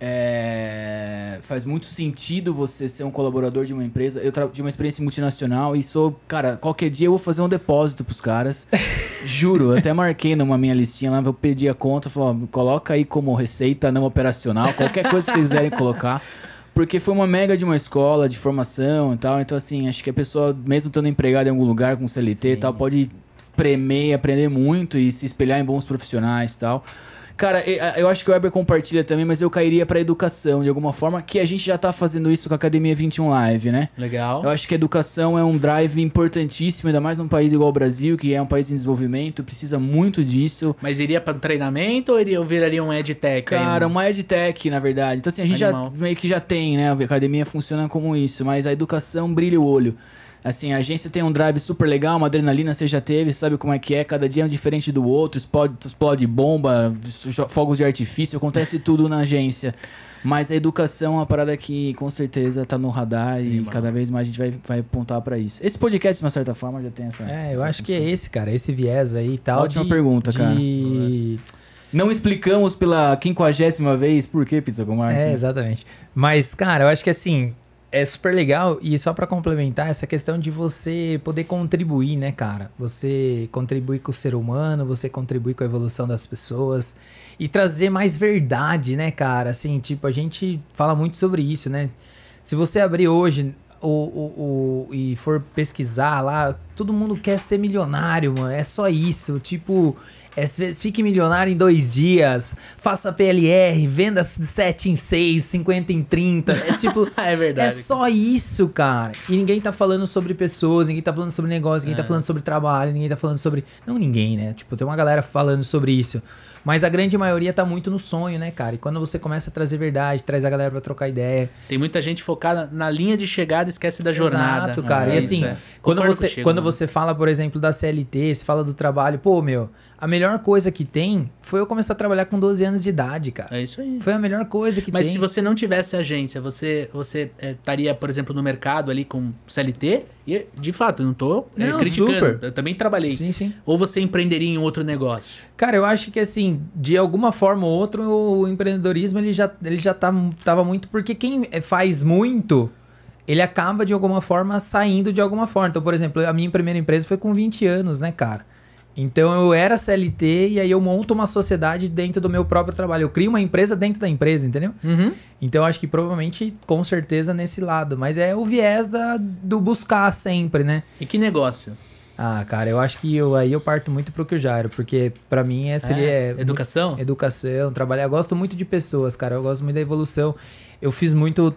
é, faz muito sentido você ser um colaborador de uma empresa. Eu de uma experiência multinacional e sou, cara, qualquer dia eu vou fazer um depósito pros caras. Juro, até marquei numa minha listinha lá, eu pedi a conta, falou, coloca aí como receita não operacional, qualquer coisa que vocês quiserem colocar. Porque foi uma mega de uma escola de formação e tal. Então, assim, acho que a pessoa, mesmo estando empregada em algum lugar com CLT e tal, pode espremer, aprender muito e se espelhar em bons profissionais e tal. Cara, eu acho que o Weber compartilha também, mas eu cairia pra educação de alguma forma, que a gente já tá fazendo isso com a Academia 21 Live, né? Legal. Eu acho que a educação é um drive importantíssimo, ainda mais num país igual o Brasil, que é um país em desenvolvimento, precisa muito disso. Mas iria pra treinamento ou iria, viraria um edtech? aí, Cara, um- uma edtech, na verdade. Então, assim, a gente Animal. já meio que já tem, né? A academia funciona como isso, mas a educação brilha o olho. Assim, a agência tem um drive super legal, uma adrenalina você já teve, sabe como é que é, cada dia é um diferente do outro, explode, explode bomba, fogos de artifício, acontece tudo na agência. Mas a educação é uma parada que com certeza tá no radar e Animal. cada vez mais a gente vai, vai apontar pra isso. Esse podcast, de uma certa forma, já tem essa. É, eu essa acho que é função. esse, cara, esse viés aí e tal. Ótima de- pergunta, cara. de- Não explicamos pela quinquagésima vez por que Pizza com. É, né? exatamente. Mas, cara, eu acho que assim, é super legal e só pra complementar essa questão de você poder contribuir, né, cara? Você contribuir com o ser humano, você contribuir com a evolução das pessoas e trazer mais verdade, né, cara? Assim, tipo, a gente fala muito sobre isso, né? Se você abrir hoje o, o, o- e for pesquisar lá, todo mundo quer ser milionário, mano. É só isso. Tipo, fique milionário em dois dias, faça PLR, venda de 7 em 6, 50 em 30. É tipo. É verdade. É só isso, cara. E ninguém tá falando sobre pessoas, ninguém tá falando sobre negócio, ninguém É. tá falando sobre trabalho, ninguém tá falando sobre. Não ninguém, né? Tipo, tem uma galera falando sobre isso. Mas a grande maioria tá muito no sonho, né, cara? E quando você começa a trazer verdade, traz a galera pra trocar ideia. Tem muita gente focada na linha de chegada e esquece da jornada. Exato, cara. É e isso, assim, é. quando, Concordo você, contigo, quando mano. você fala, por exemplo, da CLT, você fala do trabalho, pô, meu, a melhor coisa que tem foi eu começar a trabalhar com 12 anos de idade, cara. É isso aí. Foi a melhor coisa que Mas tem. se você não tivesse agência, você você eh, estaria, por exemplo, no mercado ali com CLT? E, de fato, eu não tô eh, Não, criticando. super. Eu também trabalhei. Sim, sim. Ou você empreenderia em outro negócio? Cara, eu acho que assim, de alguma forma ou outra, o empreendedorismo ele já, ele já tá, tava muito. Porque quem eh, faz muito, ele acaba de alguma forma saindo de alguma forma. Então, por exemplo, a minha primeira empresa foi com 20 anos, né, cara? Então eu era CLT e aí eu monto uma sociedade dentro do meu próprio trabalho. Eu crio uma empresa dentro da empresa, entendeu? Uhum. Então eu acho que provavelmente, com certeza, nesse lado. Mas é o viés da, do buscar sempre, né? E que negócio? Ah, cara, eu acho que eu, aí eu parto muito pro que o Jairo, porque pra mim seria É, é, educação? muito- educação, trabalhar. Eu gosto muito de pessoas, cara. Eu gosto muito da evolução. Eu fiz muito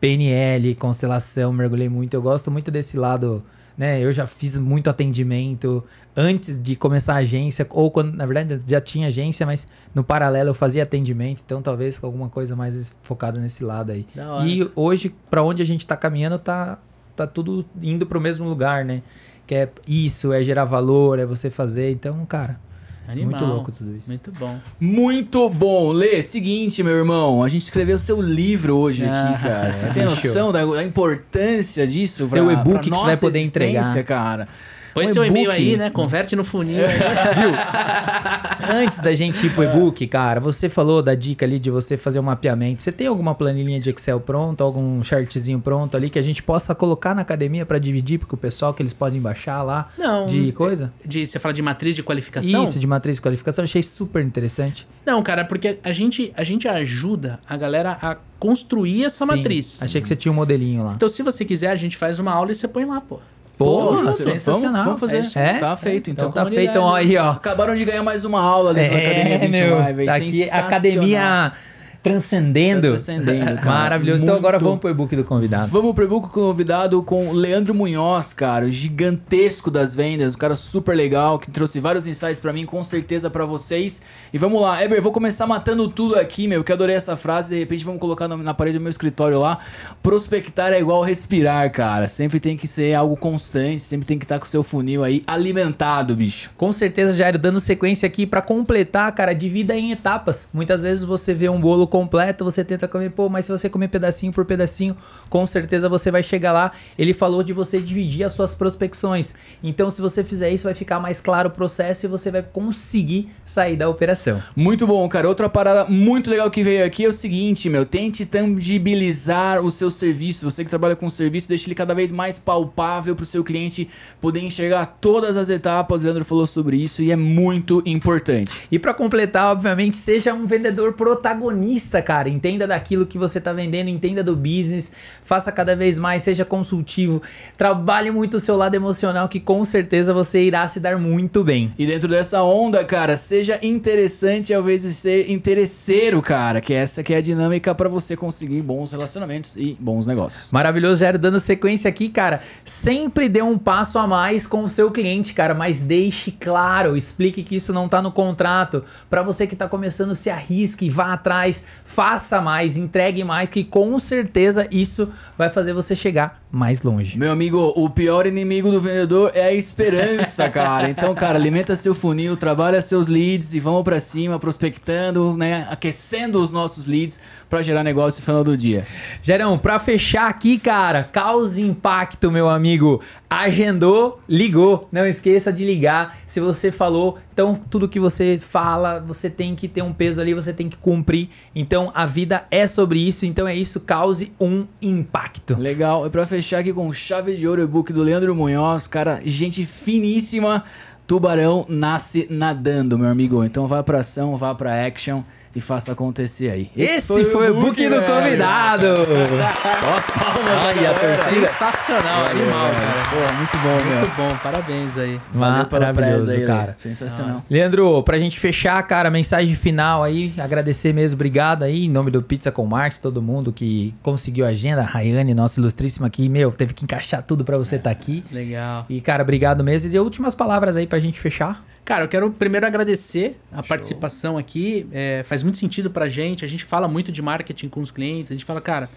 PNL, constelação, mergulhei muito. Eu gosto muito desse lado, né? Eu já fiz muito atendimento antes de começar a agência, ou quando, na verdade, já tinha agência, mas no paralelo eu fazia atendimento, então talvez com alguma coisa mais focada nesse lado aí. E hoje, pra onde a gente tá caminhando, tá, tá tudo indo pro mesmo lugar, né? Que é isso, é gerar valor, é você fazer. Então, cara, Animal. muito louco tudo isso. Muito bom. Muito bom. Lê, seguinte, meu irmão. A gente escreveu seu livro hoje Ah, aqui, cara. Você tem noção da, da importância disso? Seu e-book que você vai poder entregar. cara. Põe Um seu e-mail aí, né? Converte no funil. aí. Antes da gente ir pro e-book, cara, você falou da dica ali de você fazer um mapeamento. Você tem alguma planilhinha de Excel pronta, algum chartzinho pronto ali que a gente possa colocar na academia pra dividir pro pessoal que eles podem baixar lá Não. de coisa? De, você fala de matriz de qualificação? Isso, de matriz de qualificação, achei super interessante. Não, cara, porque a gente, a gente ajuda a galera a construir essa Sim, matriz. Achei que você tinha um modelinho lá. Então, se você quiser, a gente faz uma aula e você põe lá, pô. Pô, Pô, sensacional. Vamos, vamos fazer. É isso. É? Tá feito, então. Então tá feito, então, aí, ó. Acabaram de ganhar mais uma aula dentro da Academia É, 21 meu, Live. tá aqui, academia transcendendo. Tá transcendendo, cara. Maravilhoso. Então agora Muito. vamos pro e-book do convidado. Vamos pro e-book com o convidado com o Leandro Munhoz, cara, o gigantesco das vendas, um cara super legal, que trouxe vários insights pra mim, com certeza pra vocês. E vamos lá, Eber, vou começar matando tudo aqui, meu, que adorei essa frase, de repente vamos colocar na parede do meu escritório lá. Prospectar é igual respirar, cara. Sempre tem que ser algo constante, sempre tem que estar com o seu funil aí alimentado, bicho. Com certeza, Jairo, dando sequência aqui pra completar, cara, divida em etapas. Muitas vezes você vê um bolo completo, você tenta comer, pô, mas se você comer pedacinho por pedacinho, com certeza você vai chegar lá. Ele falou de você dividir as suas prospecções. Então, se você fizer isso, vai ficar mais claro o processo e você vai conseguir sair da operação. Muito bom, cara. Outra parada muito legal que veio aqui é o seguinte, meu. Tente tangibilizar o seu serviço. Você que trabalha com serviço, deixe ele cada vez mais palpável para o seu cliente poder enxergar todas as etapas. O Leandro falou sobre isso e é muito importante. E para completar, obviamente, seja um vendedor protagonista, cara. Entenda daquilo que você tá vendendo, entenda do business, faça cada vez mais, seja consultivo, trabalhe muito o seu lado emocional que com certeza você irá se dar muito bem. E dentro dessa onda, cara, seja interessante ao invés de ser interesseiro, cara, que essa que é a dinâmica para você conseguir bons relacionamentos e bons negócios. Maravilhoso, Jair, dando sequência aqui, cara. Sempre dê um passo a mais com o seu cliente, cara, mas deixe claro, explique que isso não tá no contrato. Para você que tá começando, se arrisque, vá atrás, faça mais, entregue mais, que com certeza isso vai fazer você chegar mais longe. Meu amigo, o pior inimigo do vendedor é a esperança, cara. Então, cara, alimenta seu funil, trabalha seus leads e vamos para cima, prospectando, né, aquecendo os nossos leads para gerar negócio no final do dia. Gerão, para fechar aqui, cara, cause impacto, meu amigo. Agendou, ligou. Não esqueça de ligar. Se você falou, então tudo que você fala, você tem que ter um peso ali, você tem que cumprir. Então a vida é sobre isso. Então é isso, cause um impacto. Legal. E para fechar aqui com chave de ouro e-book do Leandro Munhoz, cara, gente finíssima. Tubarão nasce nadando, meu amigo. Então vá pra ação, vá pra action e faça acontecer aí. Esse, foi, foi, o book do convidado. Nossa, palmas Aí, a torcida. Sensacional, animal, cara. Pô, muito bom, meu. Muito bom, parabéns aí. Valeu Maravilhoso, aí, cara. cara. Sensacional. Leandro, pra gente fechar, cara, mensagem final aí, agradecer mesmo, obrigado aí, em nome do Pizza com Marte, todo mundo que conseguiu a agenda, a Rayane, nossa ilustríssima aqui, meu, teve que encaixar tudo pra você estar aqui. Legal. E, cara, obrigado mesmo. E de últimas palavras aí pra gente fechar. Cara, eu quero primeiro agradecer a participação aqui. É, faz muito sentido pra gente. A gente fala muito de marketing com os clientes. A gente fala, cara,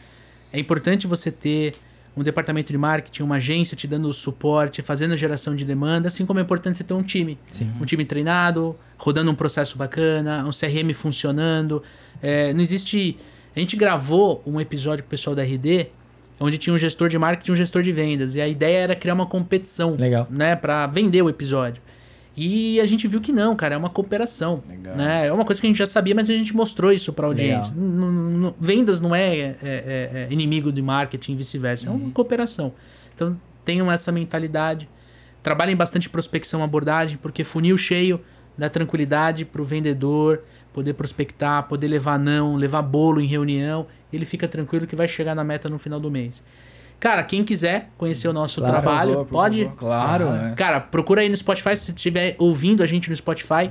é importante você ter um departamento de marketing, uma agência te dando suporte, fazendo geração de demanda, assim como é importante você ter um time. Sim. Um time treinado, rodando um processo bacana, um CRM funcionando. É, não existe. A gente gravou um episódio com o pessoal da RD, onde tinha um gestor de marketing e um gestor de vendas. E a ideia era criar uma competição, Legal. né, para vender o episódio. E a gente viu que não, cara, é uma cooperação. Legal. Né? É uma coisa que a gente já sabia, mas a gente mostrou isso para audiência. N- n- vendas não é, é- é- é inimigo de marketing e vice-versa, é uma cooperação. Então tenham essa mentalidade. Trabalhem bastante prospecção abordagem, porque funil cheio dá tranquilidade para o vendedor poder prospectar, poder levar não, levar bolo em reunião. Ele fica tranquilo que vai chegar na meta no final do mês. Cara, quem quiser conhecer o nosso Claro. trabalho, favor, pode. favor. Claro, é. Cara, procura aí no Spotify, se estiver ouvindo a gente no Spotify.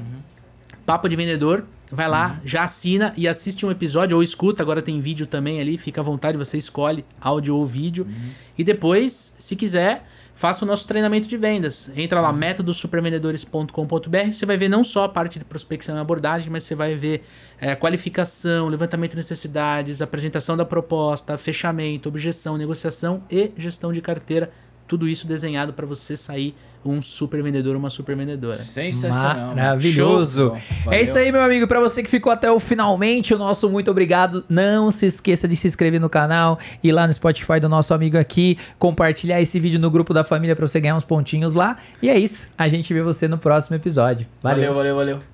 Papo de Vendedor. Vai lá, já assina e assiste um episódio ou escuta. Agora tem vídeo também ali. Fica à vontade, você escolhe áudio ou vídeo. E depois, se quiser, faça o nosso treinamento de vendas. Entra lá, métodosupervendedores.com.br. Você vai ver não só a parte de prospecção e abordagem, mas você vai ver é, qualificação, levantamento de necessidades, apresentação da proposta, fechamento, objeção, negociação e gestão de carteira. Tudo isso desenhado para você sair um super vendedor, uma super vendedora. Sensacional. Maravilhoso. Show. É isso aí, meu amigo. Pra você que ficou até o finalmente, o nosso muito obrigado. Não se esqueça de se inscrever no canal, ir lá no Spotify do nosso amigo aqui, compartilhar esse vídeo no grupo da família pra você ganhar uns pontinhos lá. E é isso. A gente vê você no próximo episódio. Valeu. valeu, valeu. valeu.